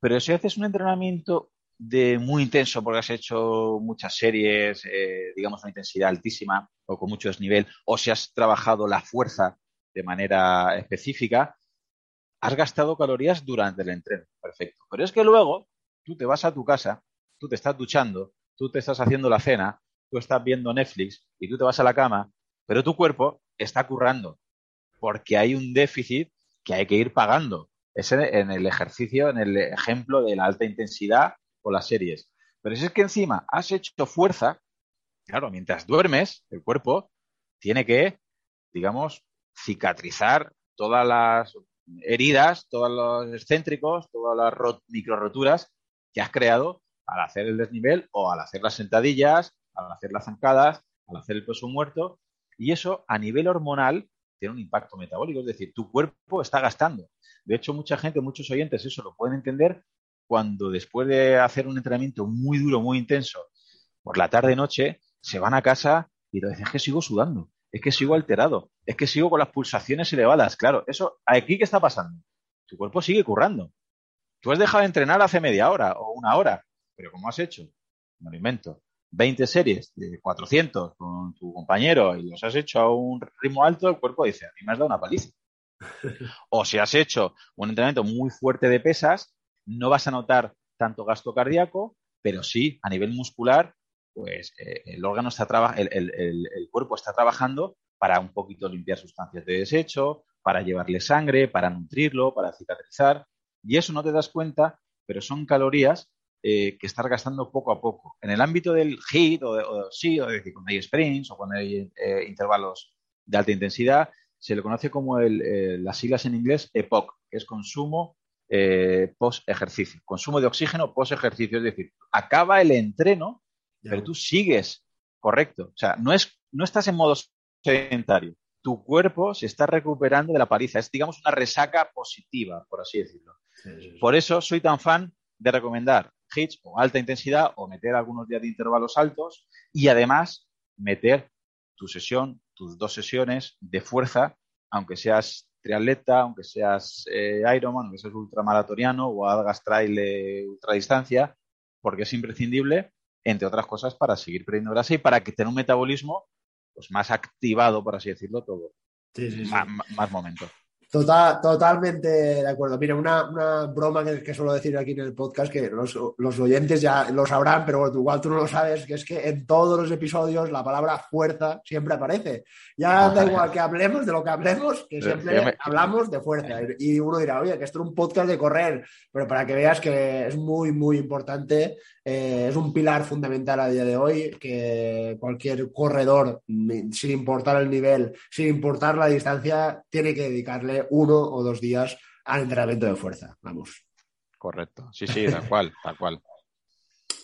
Pero si haces un entrenamiento de muy intenso porque has hecho muchas series, eh, digamos, una intensidad altísima o con mucho desnivel, o si has trabajado la fuerza de manera específica, has gastado calorías durante el entreno. Perfecto. Pero es que luego tú te vas a tu casa, tú te estás duchando, tú te estás haciendo la cena, tú estás viendo Netflix y tú te vas a la cama, pero tu cuerpo está currando porque hay un déficit que hay que ir pagando. Es en el ejercicio, en el ejemplo de la alta intensidad o las series. Pero si es que encima has hecho fuerza, claro, mientras duermes, el cuerpo tiene que, digamos, cicatrizar todas las heridas, todos los excéntricos, todas las micro roturas que has creado al hacer el desnivel o al hacer las sentadillas, al hacer las zancadas, al hacer el peso muerto. Y eso a nivel hormonal tiene un impacto metabólico, es decir, tu cuerpo está gastando. De hecho, mucha gente, muchos oyentes eso lo pueden entender cuando después de hacer un entrenamiento muy duro, muy intenso, por la tarde-noche, se van a casa y te dicen, que sigo sudando, es que sigo alterado, es que sigo con las pulsaciones elevadas. Claro, eso, ¿aquí qué está pasando? Tu cuerpo sigue currando. Tú has dejado de entrenar hace media hora o una hora, pero como has hecho, me lo invento, 20 series de 400 con tu compañero y los has hecho a un ritmo alto, el cuerpo dice, a mí me has dado una paliza. o si has hecho un entrenamiento muy fuerte de pesas, no vas a notar tanto gasto cardíaco, pero sí a nivel muscular pues eh, el órgano está el, el, cuerpo está trabajando para un poquito limpiar sustancias de desecho, para llevarle sangre, para nutrirlo, para cicatrizar. Y eso no te das cuenta, pero son calorías eh, que estás gastando poco a poco. En el ámbito del HIIT o, o sí, o decir, cuando hay sprints o cuando hay eh, intervalos de alta intensidad, se le conoce como las siglas en inglés EPOC, que es consumo post ejercicio, consumo de oxígeno post ejercicio, es decir, acaba el entreno pero tú sigues correcto. O sea, no, es, no estás en modo sedentario. Tu cuerpo se está recuperando de la paliza. Es, digamos, una resaca positiva, por así decirlo. Por eso soy tan fan de recomendar hits o alta intensidad o meter algunos días de intervalos altos y además meter tu sesión, tus dos sesiones de fuerza, aunque seas triatleta, aunque seas eh, Ironman, aunque seas ultramaratoniano o hagas trail de ultradistancia, porque es imprescindible entre otras cosas, para seguir perdiendo grasa y para que tenga un metabolismo pues, más activado, por así decirlo, todo. Sí, sí, sí. más momentos. Total, totalmente de acuerdo. Mira, una, una broma que, suelo decir aquí en el podcast, que los, los, oyentes ya lo sabrán, pero igual tú no lo sabes, que es que en todos los episodios la palabra fuerza siempre aparece. Ya da igual que hablemos de lo que hablemos, que siempre hablamos de fuerza. Y uno dirá, oye, que esto es un podcast de correr, pero para que veas que es muy, muy importante, eh, es un pilar fundamental a día de hoy, que cualquier corredor, sin importar el nivel, sin importar la distancia, tiene que dedicarle uno o dos días al entrenamiento de fuerza. Vamos. Correcto. Sí, sí, tal cual, tal cual.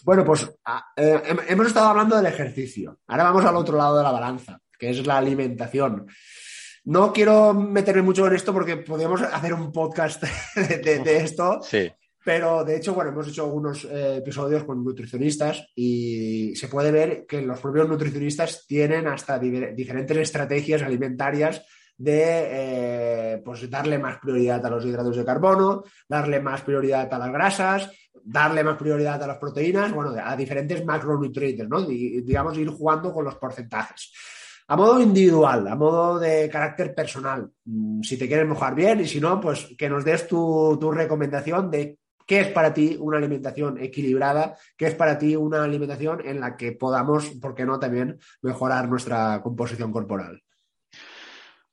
Bueno, pues ah, eh, hemos estado hablando del ejercicio. Ahora vamos al otro lado de la balanza, que es la alimentación. No quiero meterme mucho en esto porque podríamos hacer un podcast de, esto. Sí. Pero de hecho, bueno, hemos hecho algunos eh, episodios con nutricionistas y se puede ver que los propios nutricionistas tienen hasta diferentes estrategias alimentarias de eh, pues darle más prioridad a los hidratos de carbono, darle más prioridad a las grasas, darle más prioridad a las proteínas, bueno, a diferentes macronutrientes, ¿no? Y, digamos, ir jugando con los porcentajes. A modo individual, a modo de carácter personal, mm, si te quieres mojar bien y si no, pues que nos des tu, tu recomendación de qué es para ti una alimentación equilibrada, qué es para ti una alimentación en la que podamos, ¿por qué no, también mejorar nuestra composición corporal.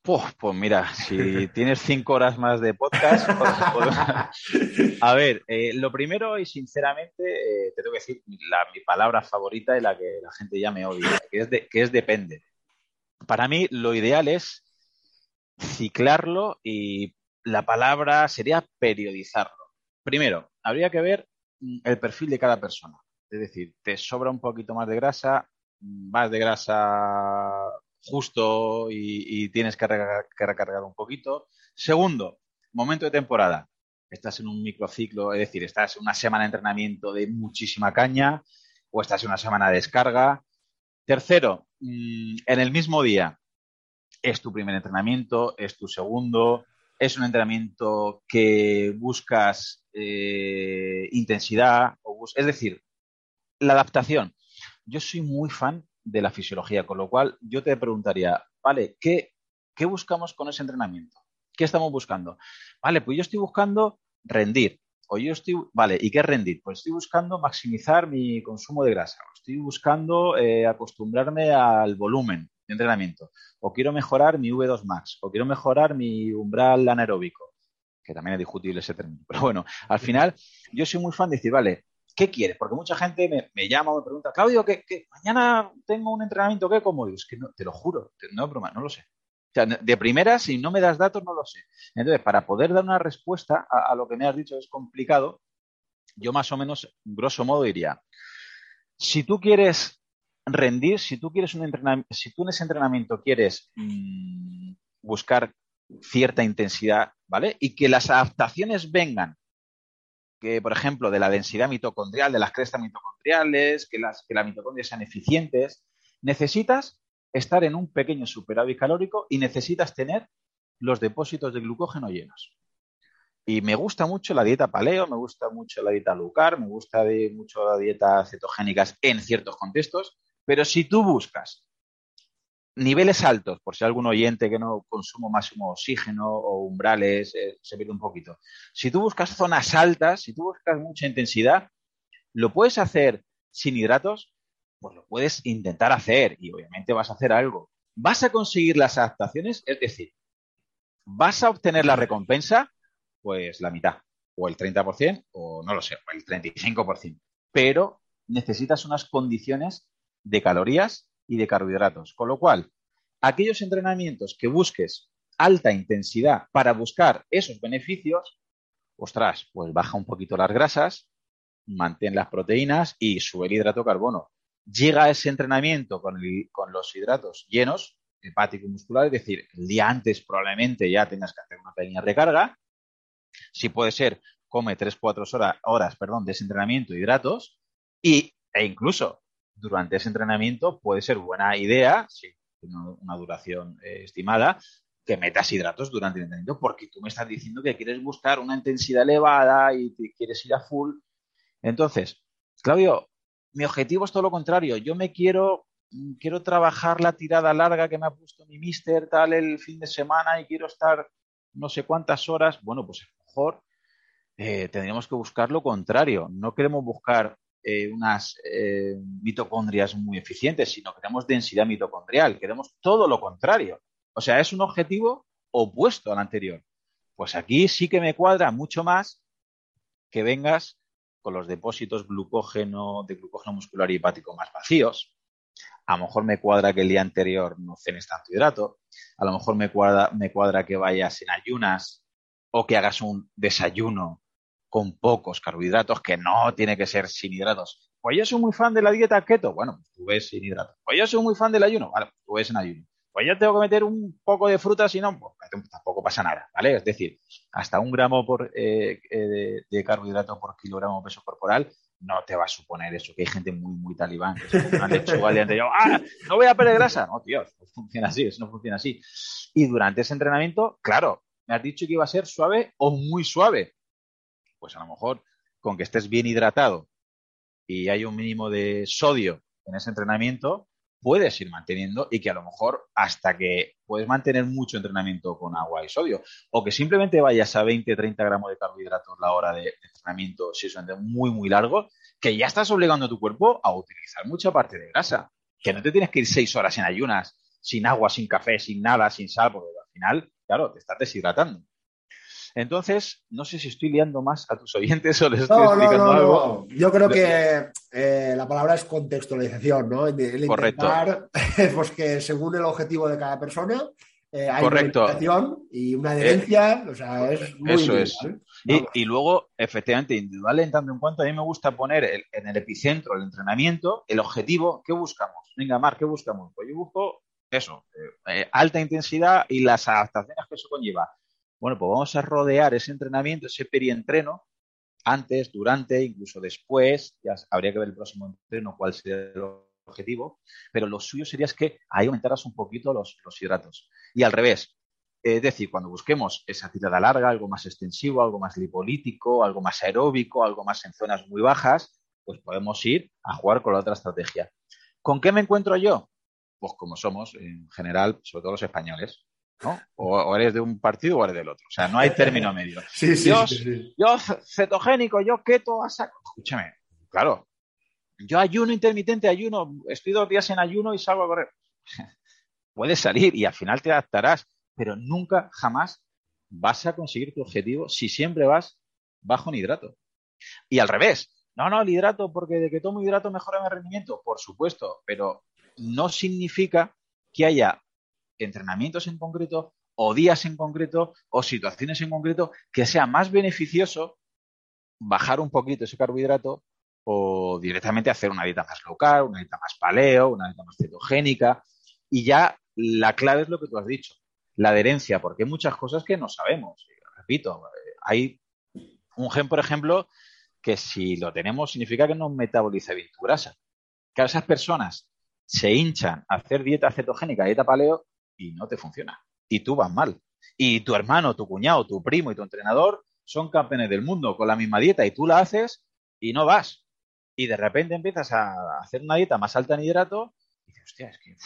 Pues, mira, si tienes cinco horas más de podcast, a ver, eh, lo primero y sinceramente eh, te tengo que decir la, mi palabra favorita y la que la gente ya me odia, que es, que es depende. Para mí lo ideal es ciclarlo y la palabra sería periodizarlo. Primero, habría que ver mm, el perfil de cada persona. Es decir, te sobra un poquito más de grasa, más de grasa justo y, tienes que, recargar un poquito. Segundo, momento de temporada. estás en un microciclo, es decir, estás en una semana de entrenamiento de muchísima caña o estás en una semana de descarga. Tercero, mm, en el mismo día, es tu primer entrenamiento, es tu segundo, es un entrenamiento que buscas eh, intensidad, es decir, la adaptación. Yo soy muy fan de la fisiología, con lo cual yo te preguntaría, vale, ¿qué, buscamos con ese entrenamiento? ¿Qué estamos buscando? Vale, pues yo estoy buscando rendir. O yo estoy, vale, ¿y qué rendir? Pues estoy buscando maximizar mi consumo de grasa. estoy buscando eh, acostumbrarme al volumen de entrenamiento. O quiero mejorar mi V2 Max. O quiero mejorar mi umbral anaeróbico. Que también es discutible ese término. Pero bueno, al final yo soy muy fan de decir, vale, ¿qué quieres? Porque mucha gente me, llama o me pregunta, Claudio, que, mañana tengo un entrenamiento, ¿qué? ¿Cómo? es que no, te lo juro, no es broma, no lo sé de primera, si no me das datos, no lo sé. Entonces, para poder dar una respuesta a, lo que me has dicho es complicado, yo más o menos, grosso modo, diría, si tú quieres rendir, si tú quieres un entrenamiento, si tú en ese entrenamiento quieres mm, buscar cierta intensidad, ¿vale? Y que las adaptaciones vengan, que por ejemplo, de la densidad mitocondrial, de las crestas mitocondriales, que, las, que las mitocondrias sean eficientes, necesitas estar en un pequeño superávit calórico y necesitas tener los depósitos de glucógeno llenos. Y me gusta mucho la dieta paleo, me gusta mucho la dieta lucar, me gusta mucho la dieta cetogénicas en ciertos contextos, pero si tú buscas niveles altos, por si algún oyente que no consumo máximo oxígeno o umbrales, eh, se pierde un poquito. Si tú buscas zonas altas, si tú buscas mucha intensidad, lo puedes hacer sin hidratos, pues lo puedes intentar hacer y obviamente vas a hacer algo. ¿Vas a conseguir las adaptaciones? Es decir, ¿vas a obtener la recompensa? Pues la mitad, o el 30%, o no lo sé, o el 35%. Pero necesitas unas condiciones de calorías y de carbohidratos. Con lo cual, aquellos entrenamientos que busques alta intensidad para buscar esos beneficios, ostras, pues baja un poquito las grasas, mantén las proteínas y sube el hidrato carbono llega a ese entrenamiento con, los hidratos llenos, hepático y muscular, es decir, el día antes probablemente ya tengas que hacer una pequeña recarga. Si puede ser, come 3-4 horas, horas perdón, de ese entrenamiento hidratos y, e incluso durante ese entrenamiento puede ser buena idea, si tiene una duración eh, estimada, que metas hidratos durante el entrenamiento porque tú me estás diciendo que quieres buscar una intensidad elevada y quieres ir a full. Entonces, Claudio, mi objetivo es todo lo contrario. Yo me quiero, quiero trabajar la tirada larga que me ha puesto mi mister tal el fin de semana y quiero estar no sé cuántas horas. Bueno, pues a lo mejor eh, tendríamos que buscar lo contrario. No queremos buscar eh, unas eh, mitocondrias muy eficientes, sino queremos densidad mitocondrial. Queremos todo lo contrario. O sea, es un objetivo opuesto al anterior. Pues aquí sí que me cuadra mucho más que vengas con los depósitos glucógeno, de glucógeno muscular y hepático más vacíos. A lo mejor me cuadra que el día anterior no cenes tanto hidrato. A lo mejor me cuadra, me cuadra que vayas en ayunas o que hagas un desayuno con pocos carbohidratos, que no tiene que ser sin hidratos. Pues yo soy muy fan de la dieta keto. Bueno, pues tú ves sin hidratos. Pues yo soy muy fan del ayuno. Vale, tú ves en ayuno pues yo tengo que meter un poco de fruta, si no, pues tampoco pasa nada, ¿vale? Es decir, hasta un gramo por, eh, eh, de, carbohidrato por kilogramo de peso corporal no te va a suponer eso, que hay gente muy, muy talibán, que se una lechuga día ¡ah, no voy a perder grasa! No, tío, no funciona así, eso no funciona así. Y durante ese entrenamiento, claro, me has dicho que iba a ser suave o muy suave. Pues a lo mejor con que estés bien hidratado y hay un mínimo de sodio en ese entrenamiento, puedes ir manteniendo y que a lo mejor hasta que puedes mantener mucho entrenamiento con agua y sodio o que simplemente vayas a 20, 30 gramos de carbohidratos la hora de, entrenamiento si es un entrenamiento muy, muy largo, que ya estás obligando a tu cuerpo a utilizar mucha parte de grasa, que no te tienes que ir seis horas en ayunas, sin agua, sin café, sin nada, sin sal, porque al final, claro, te estás deshidratando. Entonces, no sé si estoy liando más a tus oyentes o les estoy explicando algo. Yo creo que eh, la palabra es contextualización, ¿no? El Correcto. pues que según el objetivo de cada persona eh, hay Correcto. una y una adherencia, o sea, es muy Eso es. Y, luego, efectivamente, individual en tanto en cuanto a mí me gusta poner en el epicentro el entrenamiento, el objetivo, ¿qué buscamos? Venga, Mar, ¿qué buscamos? Pues yo busco eso, eh, alta intensidad y las adaptaciones que eso conlleva Bueno, pues vamos a rodear ese entrenamiento, ese perientreno, antes, durante, incluso después, ya habría que ver el próximo entreno cuál sería el objetivo, pero lo suyo sería es que ahí aumentaras un poquito los, los hidratos. Y al revés, es decir, cuando busquemos esa tirada larga, algo más extensivo, algo más lipolítico, algo más aeróbico, algo más en zonas muy bajas, pues podemos ir a jugar con la otra estrategia. ¿Con qué me encuentro yo? Pues como somos en general, sobre todo los españoles, ¿no? O, eres de un partido o eres del otro. O sea, no hay término medio. sí, sí, yo, sí, yo cetogénico, yo keto, a saco. Escúchame, claro. Yo ayuno intermitente, ayuno, estoy dos días en ayuno y salgo a correr. Puedes salir y al final te adaptarás, pero nunca, jamás vas a conseguir tu objetivo si siempre vas bajo en hidrato. Y al revés, no, no, el hidrato, porque de que tomo hidrato mejora mi rendimiento, por supuesto, pero no significa que haya entrenamientos en concreto o días en concreto o situaciones en concreto que sea más beneficioso bajar un poquito ese carbohidrato o directamente hacer una dieta más local, una dieta más paleo, una dieta más cetogénica. Y ya la clave es lo que tú has dicho, la adherencia, porque hay muchas cosas que no sabemos. Repito, hay un gen, por ejemplo, que si lo tenemos significa que no metaboliza bien tu grasa. Que esas personas se hinchan a hacer dieta cetogénica, dieta paleo, y no te funciona. Y tú vas mal. Y tu hermano, tu cuñado, tu primo y tu entrenador son campeones del mundo con la misma dieta y tú la haces y no vas. Y de repente empiezas a hacer una dieta más alta en hidrato y dices, hostia, es que,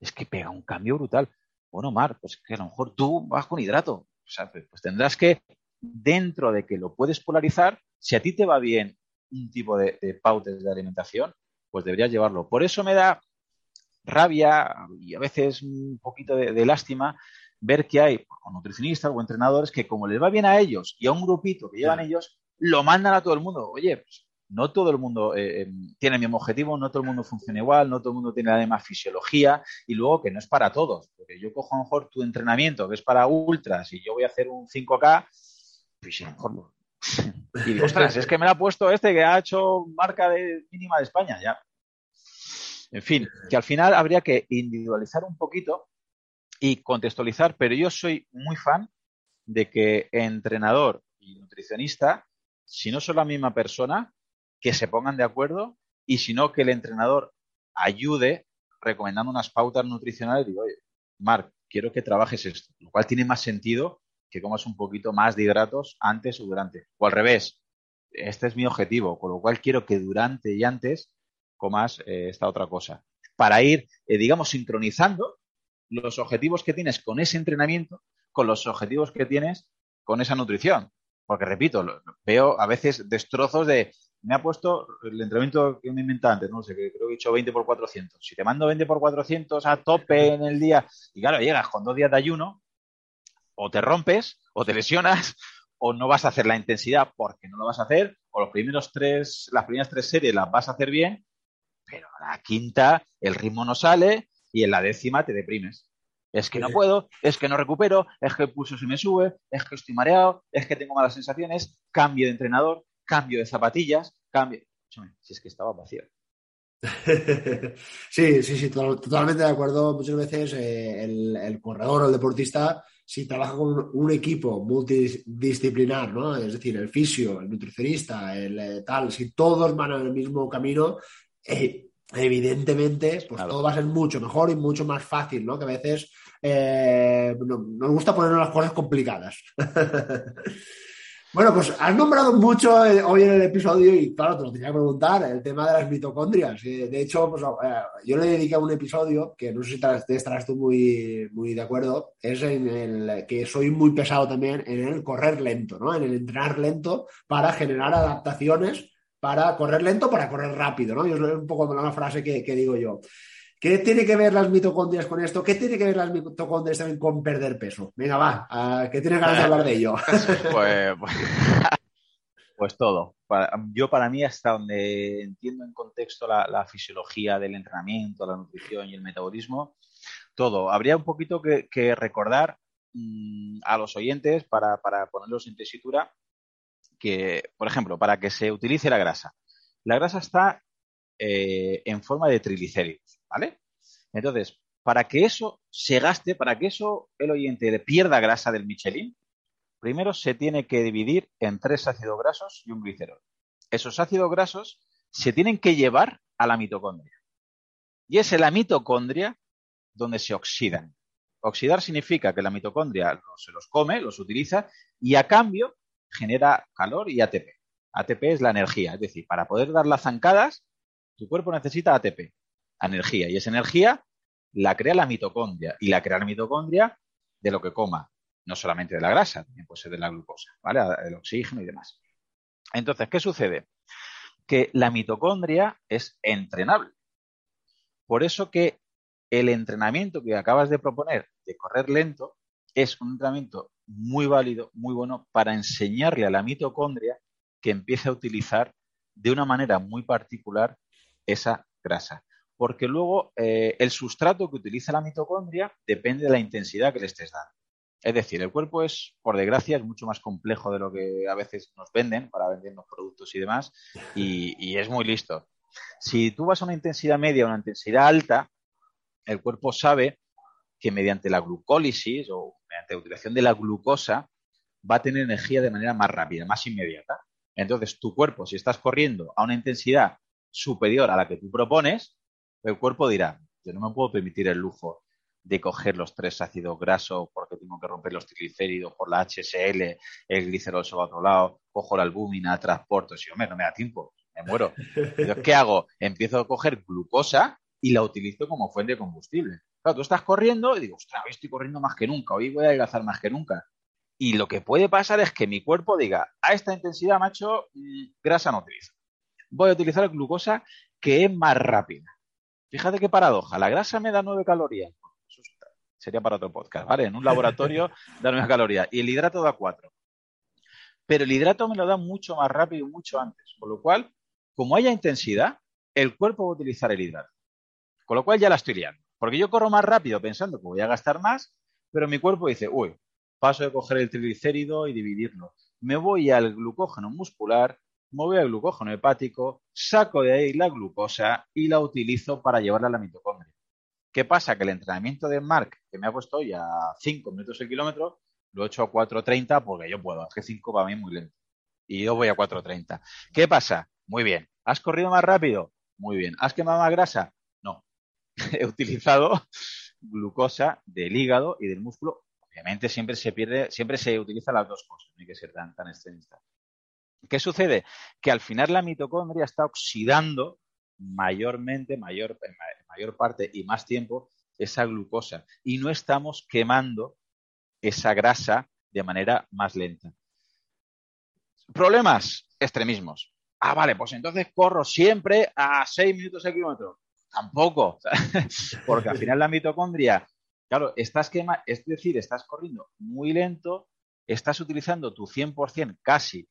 es que pega un cambio brutal. Bueno, Mar, pues que a lo mejor tú vas con hidrato. O sea, pues, pues tendrás que, dentro de que lo puedes polarizar, si a ti te va bien un tipo de, de de alimentación, pues deberías llevarlo. Por eso me da rabia y a veces un poquito de, lástima ver que hay nutricionistas o entrenadores que como les va bien a ellos y a un grupito que llevan ellos, lo mandan a todo el mundo. Oye, pues, no todo el mundo eh, em, tiene el mismo objetivo, no todo el mundo funciona igual, no todo el mundo tiene la misma fisiología y luego que no es para todos, porque yo cojo a lo mejor tu entrenamiento que es para ultras y yo voy a hacer un 5K, pues a lo mejor y digo, ostras, es que me lo ha puesto este que ha hecho marca de mínima de España, ya. En fin, que al final habría que individualizar un poquito y contextualizar, pero yo soy muy fan de que entrenador y nutricionista, si no son la misma persona, que se pongan de acuerdo y si no, que el entrenador ayude recomendando unas pautas nutricionales. Digo, oye, Marc, quiero que trabajes esto, lo cual tiene más sentido que comas un poquito más de hidratos antes o durante. O al revés, este es mi objetivo, con lo cual quiero que durante y antes comas eh, esta otra cosa. Para ir, eh, digamos, sincronizando los objetivos que tienes con ese entrenamiento con los objetivos que tienes con esa nutrición. Porque, repito, veo a veces destrozos de, me ha puesto el entrenamiento que me inventado antes, no sé, que creo que he hecho 20 por 400. Si te mando 20 por 400 a tope en el día, y claro, llegas con dos días de ayuno, o te rompes, o te lesionas, o no vas a hacer la intensidad porque no lo vas a hacer, o los primeros tres, las primeras tres series las vas a hacer bien, pero a la quinta el ritmo no sale y en la décima te deprimes. Es que no puedo, es que no recupero, es que el pulso se me sube, es que estoy mareado, es que tengo malas sensaciones, cambio de entrenador, cambio de zapatillas, cambio. Si es que estaba vacío. sí, sí, sí, totalmente de acuerdo. Muchas veces eh, el, corredor o el deportista, si trabaja con un equipo multidisciplinar, ¿no? Es decir, el fisio, el nutricionista, el eh, tal, si todos van en el mismo camino, evidentemente, pues todo va a ser mucho mejor y mucho más fácil, ¿no? Que a veces eh, nos gusta ponernos las cosas complicadas. bueno, pues has nombrado mucho eh, hoy en el episodio y claro, te lo tenía que preguntar, el tema de las mitocondrias. De hecho, pues, yo le dediqué a un episodio que no sé si te estarás tú muy, muy de acuerdo, es en el que soy muy pesado también en el correr lento, ¿no? En el entrenar lento para generar adaptaciones para correr lento, para correr rápido, ¿no? Es un poco la frase que, digo yo. ¿Qué tiene que ver las mitocondrias con esto? ¿Qué tiene que ver las mitocondrias también con perder peso? Venga, va, ¿qué tienes ganas de hablar de ello? pues, pues, pues, todo. yo para mí, hasta donde entiendo en contexto la, fisiología del entrenamiento, la nutrición y el metabolismo, todo. Habría un poquito que, recordar mm, a los oyentes para, para ponerlos en tesitura que, por ejemplo, para que se utilice la grasa. La grasa está eh, en forma de triglicéridos, ¿vale? Entonces, para que eso se gaste, para que eso el oyente pierda grasa del Michelin, primero se tiene que dividir en tres ácidos grasos y un glicerol. Esos ácidos grasos se tienen que llevar a la mitocondria. Y es en la mitocondria donde se oxidan. Oxidar significa que la mitocondria se los come, los utiliza y a cambio genera calor y ATP. ATP es la energía, es decir, para poder dar las zancadas, tu cuerpo necesita ATP, energía, y esa energía la crea la mitocondria y la crea la mitocondria de lo que coma, no solamente de la grasa, también puede ser de la glucosa, ¿vale? El oxígeno y demás. Entonces, ¿qué sucede? Que la mitocondria es entrenable. Por eso que el entrenamiento que acabas de proponer de correr lento es un entrenamiento muy válido, muy bueno para enseñarle a la mitocondria que empiece a utilizar de una manera muy particular esa grasa. Porque luego eh, el sustrato que utiliza la mitocondria depende de la intensidad que le estés dando. Es decir, el cuerpo es, por desgracia, es mucho más complejo de lo que a veces nos venden para vendernos productos y demás, y, y es muy listo. Si tú vas a una intensidad media o una intensidad alta, el cuerpo sabe que mediante la glucólisis o mediante la utilización de la glucosa va a tener energía de manera más rápida, más inmediata. Entonces, tu cuerpo, si estás corriendo a una intensidad superior a la que tú propones, el cuerpo dirá, yo no me puedo permitir el lujo de coger los tres ácidos grasos porque tengo que romper los triglicéridos por la HSL, el glicerol sobre otro lado, cojo la albúmina, transporto, si hombre, no me da tiempo, me muero. Entonces, ¿qué hago? Empiezo a coger glucosa y la utilizo como fuente de combustible. Claro, tú estás corriendo y digo, ostras, hoy estoy corriendo más que nunca, hoy voy a adelgazar más que nunca. Y lo que puede pasar es que mi cuerpo diga, a esta intensidad, macho, mm, grasa no utilizo. Voy a utilizar glucosa que es más rápida. Fíjate qué paradoja. La grasa me da 9 calorías. Eso sería para otro podcast, ¿vale? En un laboratorio da 9 calorías y el hidrato da 4. Pero el hidrato me lo da mucho más rápido y mucho antes. Con lo cual, como haya intensidad, el cuerpo va a utilizar el hidrato. Con lo cual ya la estoy liando. Porque yo corro más rápido pensando que voy a gastar más, pero mi cuerpo dice, uy, paso de coger el triglicérido y dividirlo. Me voy al glucógeno muscular, me voy al glucógeno hepático, saco de ahí la glucosa y la utilizo para llevarla a la mitocondria. ¿Qué pasa? Que el entrenamiento de Mark, que me ha puesto ya 5 minutos el kilómetro, lo he hecho a 4.30 porque yo puedo. Es que 5 para mí es muy lento. Y yo voy a 4.30. ¿Qué pasa? Muy bien. ¿Has corrido más rápido? Muy bien. ¿Has quemado más grasa? he utilizado glucosa del hígado y del músculo. Obviamente siempre se pierde, siempre se utilizan las dos cosas, no hay que ser tan, tan extremista. ¿Qué sucede? Que al final la mitocondria está oxidando mayormente, mayor, mayor parte y más tiempo esa glucosa y no estamos quemando esa grasa de manera más lenta. Problemas, extremismos. Ah, vale, pues entonces corro siempre a 6 minutos el kilómetro. Tampoco, porque al final la mitocondria, claro, estás quema, es decir, estás corriendo muy lento, estás utilizando tu 100% casi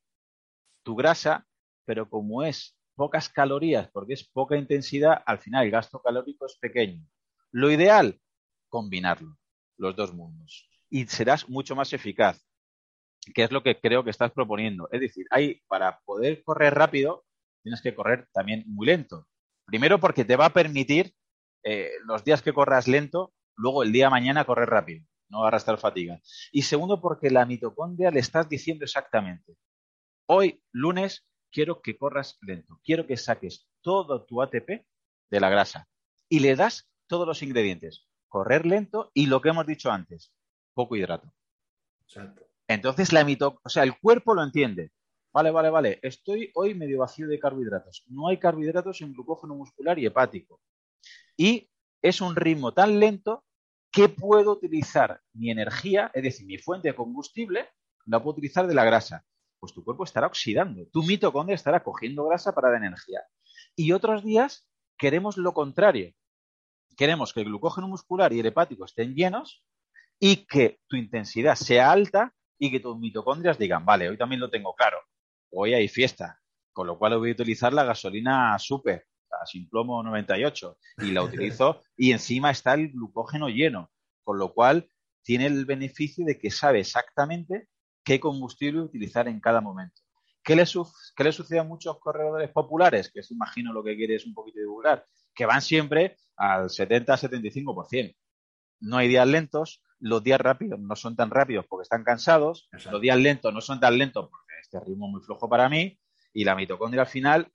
tu grasa, pero como es pocas calorías, porque es poca intensidad, al final el gasto calórico es pequeño. Lo ideal, combinarlo, los dos mundos, y serás mucho más eficaz, que es lo que creo que estás proponiendo. Es decir, hay, para poder correr rápido, tienes que correr también muy lento. Primero porque te va a permitir eh, los días que corras lento, luego el día mañana correr rápido, no arrastrar fatiga. Y segundo porque la mitocondria le estás diciendo exactamente, hoy lunes quiero que corras lento, quiero que saques todo tu ATP de la grasa y le das todos los ingredientes, correr lento y lo que hemos dicho antes, poco hidrato. Exacto. Entonces la mito, o sea, el cuerpo lo entiende. Vale, vale, vale. Estoy hoy medio vacío de carbohidratos. No hay carbohidratos en glucógeno muscular y hepático. Y es un ritmo tan lento que puedo utilizar mi energía, es decir, mi fuente de combustible, la puedo utilizar de la grasa. Pues tu cuerpo estará oxidando. Tu mitocondria estará cogiendo grasa para dar energía. Y otros días queremos lo contrario. Queremos que el glucógeno muscular y el hepático estén llenos y que tu intensidad sea alta y que tus mitocondrias digan, vale, hoy también lo tengo claro hoy hay fiesta, con lo cual voy a utilizar la gasolina super, sin plomo 98, y la utilizo y encima está el glucógeno lleno, con lo cual tiene el beneficio de que sabe exactamente qué combustible utilizar en cada momento. ¿Qué le, qué le sucede a muchos corredores populares? Que es, imagino lo que quieres un poquito divulgar, que van siempre al 70-75%. No hay días lentos, los días rápidos no son tan rápidos porque están cansados, los días lentos no son tan lentos porque este ritmo es muy flojo para mí, y la mitocondria al final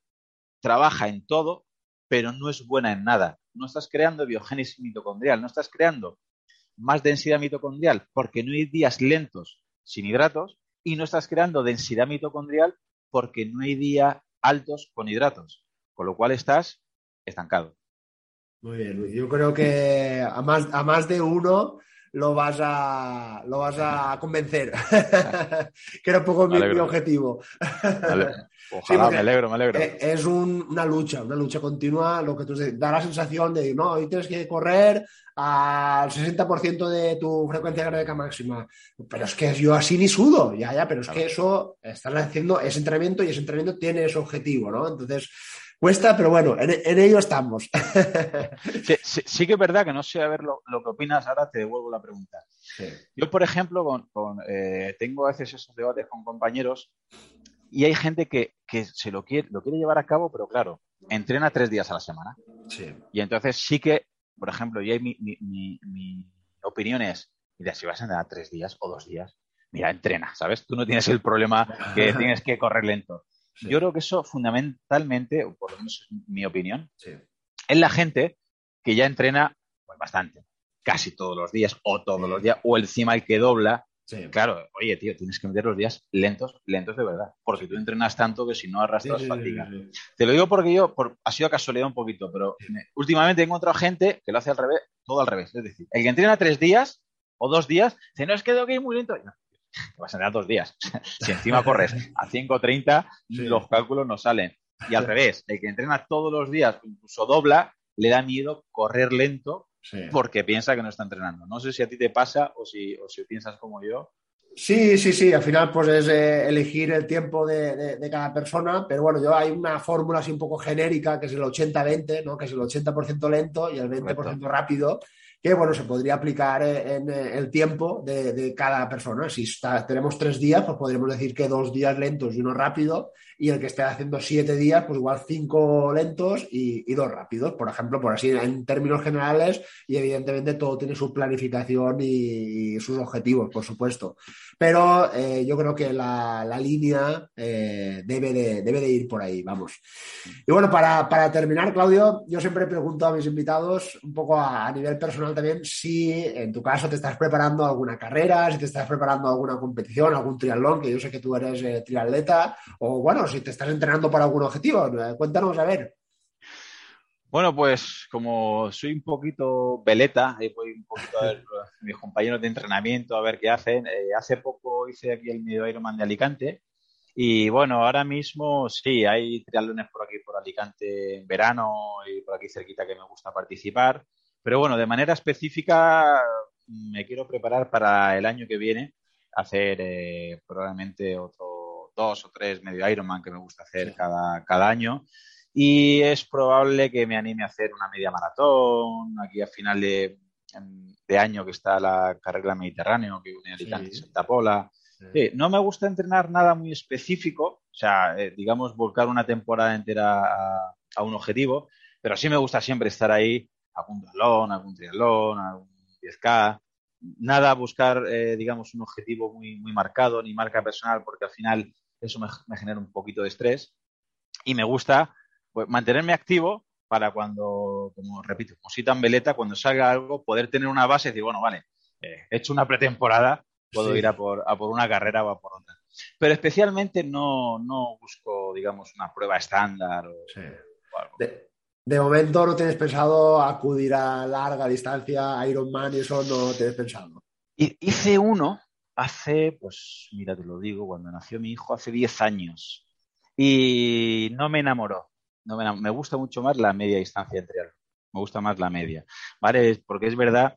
trabaja en todo, pero no es buena en nada. No estás creando biogénesis mitocondrial, no estás creando más densidad mitocondrial porque no hay días lentos sin hidratos y no estás creando densidad mitocondrial porque no hay días altos con hidratos, con lo cual estás estancado. Muy bien, yo creo que a más, a más de uno lo vas a, lo vas a convencer, que era un poco mi, objetivo. Ojalá, me alegro, me alegro. E, es una lucha, una lucha continua, lo que tú da la sensación de, no, hoy tienes que correr al 60% de tu frecuencia cardíaca máxima. Pero es que yo así ni sudo, ya, ya, pero es que eso, están haciendo ese entrenamiento y ese entrenamiento tiene ese objetivo, ¿no? Entonces, Cuesta, pero bueno, en, ello estamos. Sí, que es verdad que no sé a ver lo, que opinas, ahora te devuelvo la pregunta. Yo, por ejemplo, con, eh, tengo a veces esos debates con compañeros y hay gente que, se lo quiere, lo quiere llevar a cabo, pero claro, entrena tres días a la semana. Y entonces sí que, por ejemplo, y mi, mi, mi, opinión es, mira, si vas a entrenar tres días o dos días, mira, entrena, ¿sabes? Tú no tienes el problema que tienes que correr lento. Yo creo que eso fundamentalmente, o por lo menos es mi opinión, es la gente que ya entrena pues, bastante, casi todos los días o todos los días, o encima el que dobla. Claro, oye, tío, tienes que meter los días lentos, lentos de verdad, porque tú entrenas tanto que si no arrastras fatiga. Te lo digo porque yo, por, ha sido casualidad un poquito, pero últimamente he encontrado gente que lo hace al revés, todo al revés. Es decir, el que entrena tres días o dos días, dice, no, es que tengo que ir muy lento vas a tener dos días. si encima corres a 5.30, los cálculos no salen. Y al revés, el que entrena todos los días, incluso dobla, le da miedo correr lento porque piensa que no está entrenando. No sé si a ti te pasa o si, o si piensas como yo. Sí, sí, sí, al final pues es eh, elegir el tiempo de, cada persona, pero bueno, yo hay una fórmula así un poco genérica que es el 80-20, ¿no? que es el 80% lento y el 20% rápido, que bueno, se podría aplicar eh, en eh, el tiempo de, cada persona. Si tenemos tres días, pues podríamos decir que dos días lentos y uno rápido, y el que esté haciendo siete días, pues igual cinco lentos y, dos rápidos, por ejemplo, por así en términos generales, y evidentemente todo tiene su planificación y, sus objetivos, por supuesto. Pero eh, yo creo que la, línea debe, de, debe de ir por ahí, vamos. Y bueno, para, terminar, Claudio, yo siempre pregunto a mis invitados un poco a nivel personal también si en tu caso te estás preparando alguna carrera, si te estás preparando alguna competición, algún triatlón, que yo sé que tú eres eh, triatleta, o bueno, si te estás entrenando para algún objetivo. Eh, cuéntanos a ver. Bueno, pues como soy un poquito veleta, voy un poquito a ver mis compañeros de entrenamiento a ver qué hacen. Eh, hace poco hice aquí el medio Ironman de Alicante y bueno, ahora mismo sí, hay triatlones por aquí, por Alicante en verano y por aquí cerquita que me gusta participar. Pero bueno, de manera específica me quiero preparar para el año que viene hacer eh, probablemente otro dos o tres medio Ironman que me gusta hacer cada, cada año. Y es probable que me anime a hacer una media maratón aquí a final de, de año que está la carrera Mediterráneo que une Alicante y Santa Pola. no me gusta entrenar nada muy específico, o sea, eh, digamos, volcar una temporada entera a, a, un objetivo, pero sí me gusta siempre estar ahí algún balón, algún triatlón, algún 10K. Nada buscar, eh, digamos, un objetivo muy, muy marcado, ni marca personal, porque al final eso me, genera un poquito de estrés. Y me gusta pues, mantenerme activo para cuando, como repito, como si tan veleta, cuando salga algo, poder tener una base y decir, bueno, vale, eh, he hecho una pretemporada, puedo ir a por, a por una carrera o a por otra. Pero especialmente no, no busco, digamos, una prueba estándar o, algo. De momento no tienes pensado acudir a larga distancia, Ironman y eso no tienes pensado. Hice uno hace, pues mira, te lo digo, cuando nació mi hijo hace 10 años y no me enamoró. No me, me gusta mucho más la media distancia entre Me gusta más la media, ¿vale? Porque es verdad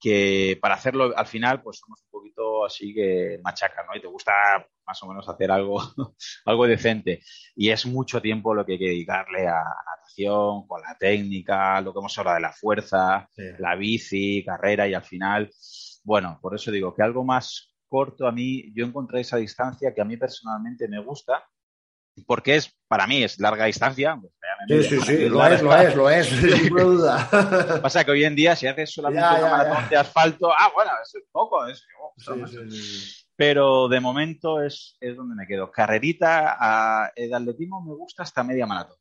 que para hacerlo al final, pues somos un poquito así que machaca, ¿no? Y te gusta más o menos hacer algo, algo decente. Y es mucho tiempo lo que hay que dedicarle a natación, con la técnica, lo que hemos hablado de la fuerza, la bici, carrera y al final, bueno, por eso digo que algo más corto a mí, yo encontré esa distancia que a mí personalmente me gusta porque es, para mí, es larga distancia. Pues, sí, sí, sí, lo es, lo es, lo es, sin duda. Pasa que hoy en día, si haces solamente una maratón de asfalto, ah, bueno, es poco, es, oh, pero de momento es, es, donde me quedo. Carrerita, a, el atletismo me gusta hasta media maratón.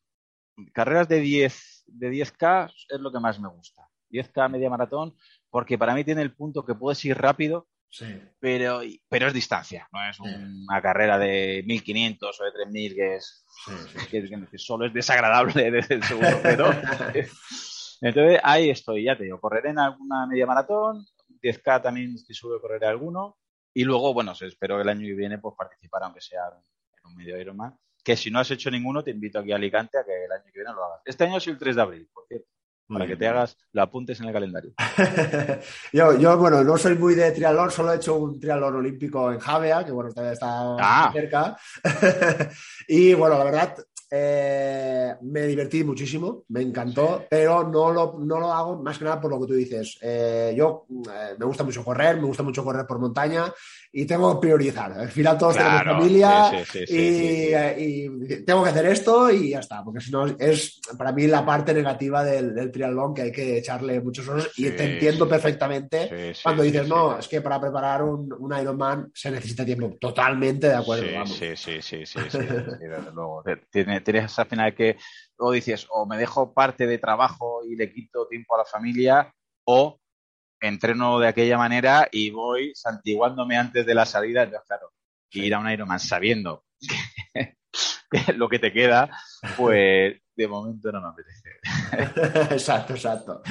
Carreras de 10, de 10K es lo que más me gusta. 10K media maratón, porque para mí tiene el punto que puedes ir rápido, pero, pero es distancia, no es una carrera de 1500 o de 3000 que es, que, solo es desagradable desde el segundo pero Entonces ahí estoy, ya te digo, correré en alguna media maratón, 10K también estoy seguro de correr alguno, y luego, bueno, espero que el año que viene pues participar, aunque sea en un medio Ironman, que si no has hecho ninguno, te invito aquí a Alicante a que el año que viene lo hagas. Este año es el 3 de abril, por cierto para que te hagas, lo apuntes en el calendario. yo, yo, bueno, no soy muy de triatlón, solo he hecho un triatlón olímpico en Javea, que bueno, todavía está ah. cerca. y bueno, la verdad, eh, me divertí muchísimo, me encantó, pero no lo, no lo, hago más que nada por lo que tú dices. Eh, yo eh, me gusta mucho correr, me gusta mucho correr por montaña y tengo que priorizar. Al final todos tenemos familia y, tengo que hacer esto y ya está, porque si no es para mí la parte negativa del, del triatlón que hay que echarle muchos horas y te entiendo perfectamente cuando dices, no, es que para preparar un, un, Ironman se necesita tiempo. Totalmente de acuerdo. Sí, sí, sí, sí, desde luego. Tienes al final que, o dices, o me dejo parte de trabajo y le quito tiempo a la familia, o entreno de aquella manera y voy santiguándome antes de la salida. Entonces, claro, ir a un Ironman sabiendo que, lo que te queda, pues de momento no me apetece. exacto, exacto.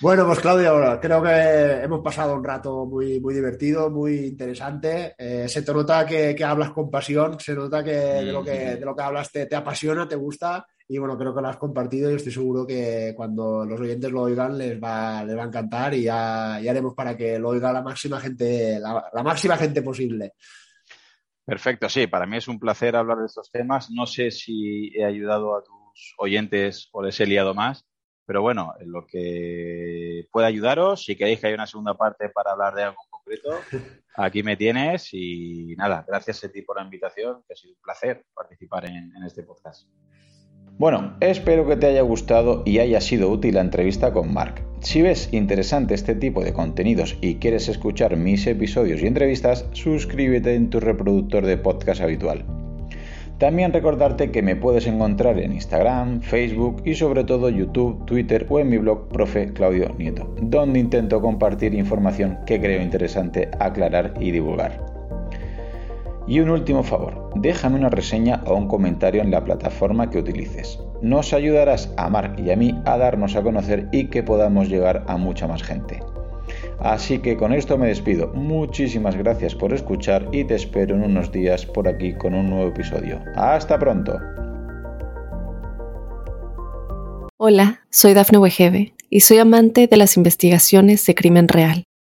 Bueno, pues Claudio, creo que hemos pasado un rato muy, muy divertido, muy interesante. Eh, se te nota que, hablas con pasión, se nota que de lo que, de lo que hablas te, te apasiona, te gusta y bueno, creo que lo has compartido y estoy seguro que cuando los oyentes lo oigan les va, les va a encantar y ya, haremos para que lo oiga la máxima gente, la, máxima gente posible. Perfecto, sí, para mí es un placer hablar de estos temas. No sé si he ayudado a tus oyentes o les he liado más, pero bueno, en lo que pueda ayudaros, si queréis que haya una segunda parte para hablar de algo en concreto, aquí me tienes y nada, gracias a ti por la invitación, que ha sido un placer participar en este podcast. Bueno, espero que te haya gustado y haya sido útil la entrevista con Mark. Si ves interesante este tipo de contenidos y quieres escuchar mis episodios y entrevistas, suscríbete en tu reproductor de podcast habitual. También recordarte que me puedes encontrar en Instagram, Facebook y sobre todo YouTube, Twitter o en mi blog Profe Claudio Nieto, donde intento compartir información que creo interesante aclarar y divulgar. Y un último favor, déjame una reseña o un comentario en la plataforma que utilices. Nos ayudarás a Mark y a mí a darnos a conocer y que podamos llegar a mucha más gente. Así que con esto me despido. Muchísimas gracias por escuchar y te espero en unos días por aquí con un nuevo episodio. Hasta pronto. Hola, soy Dafne Wegebe y soy amante de las investigaciones de crimen real.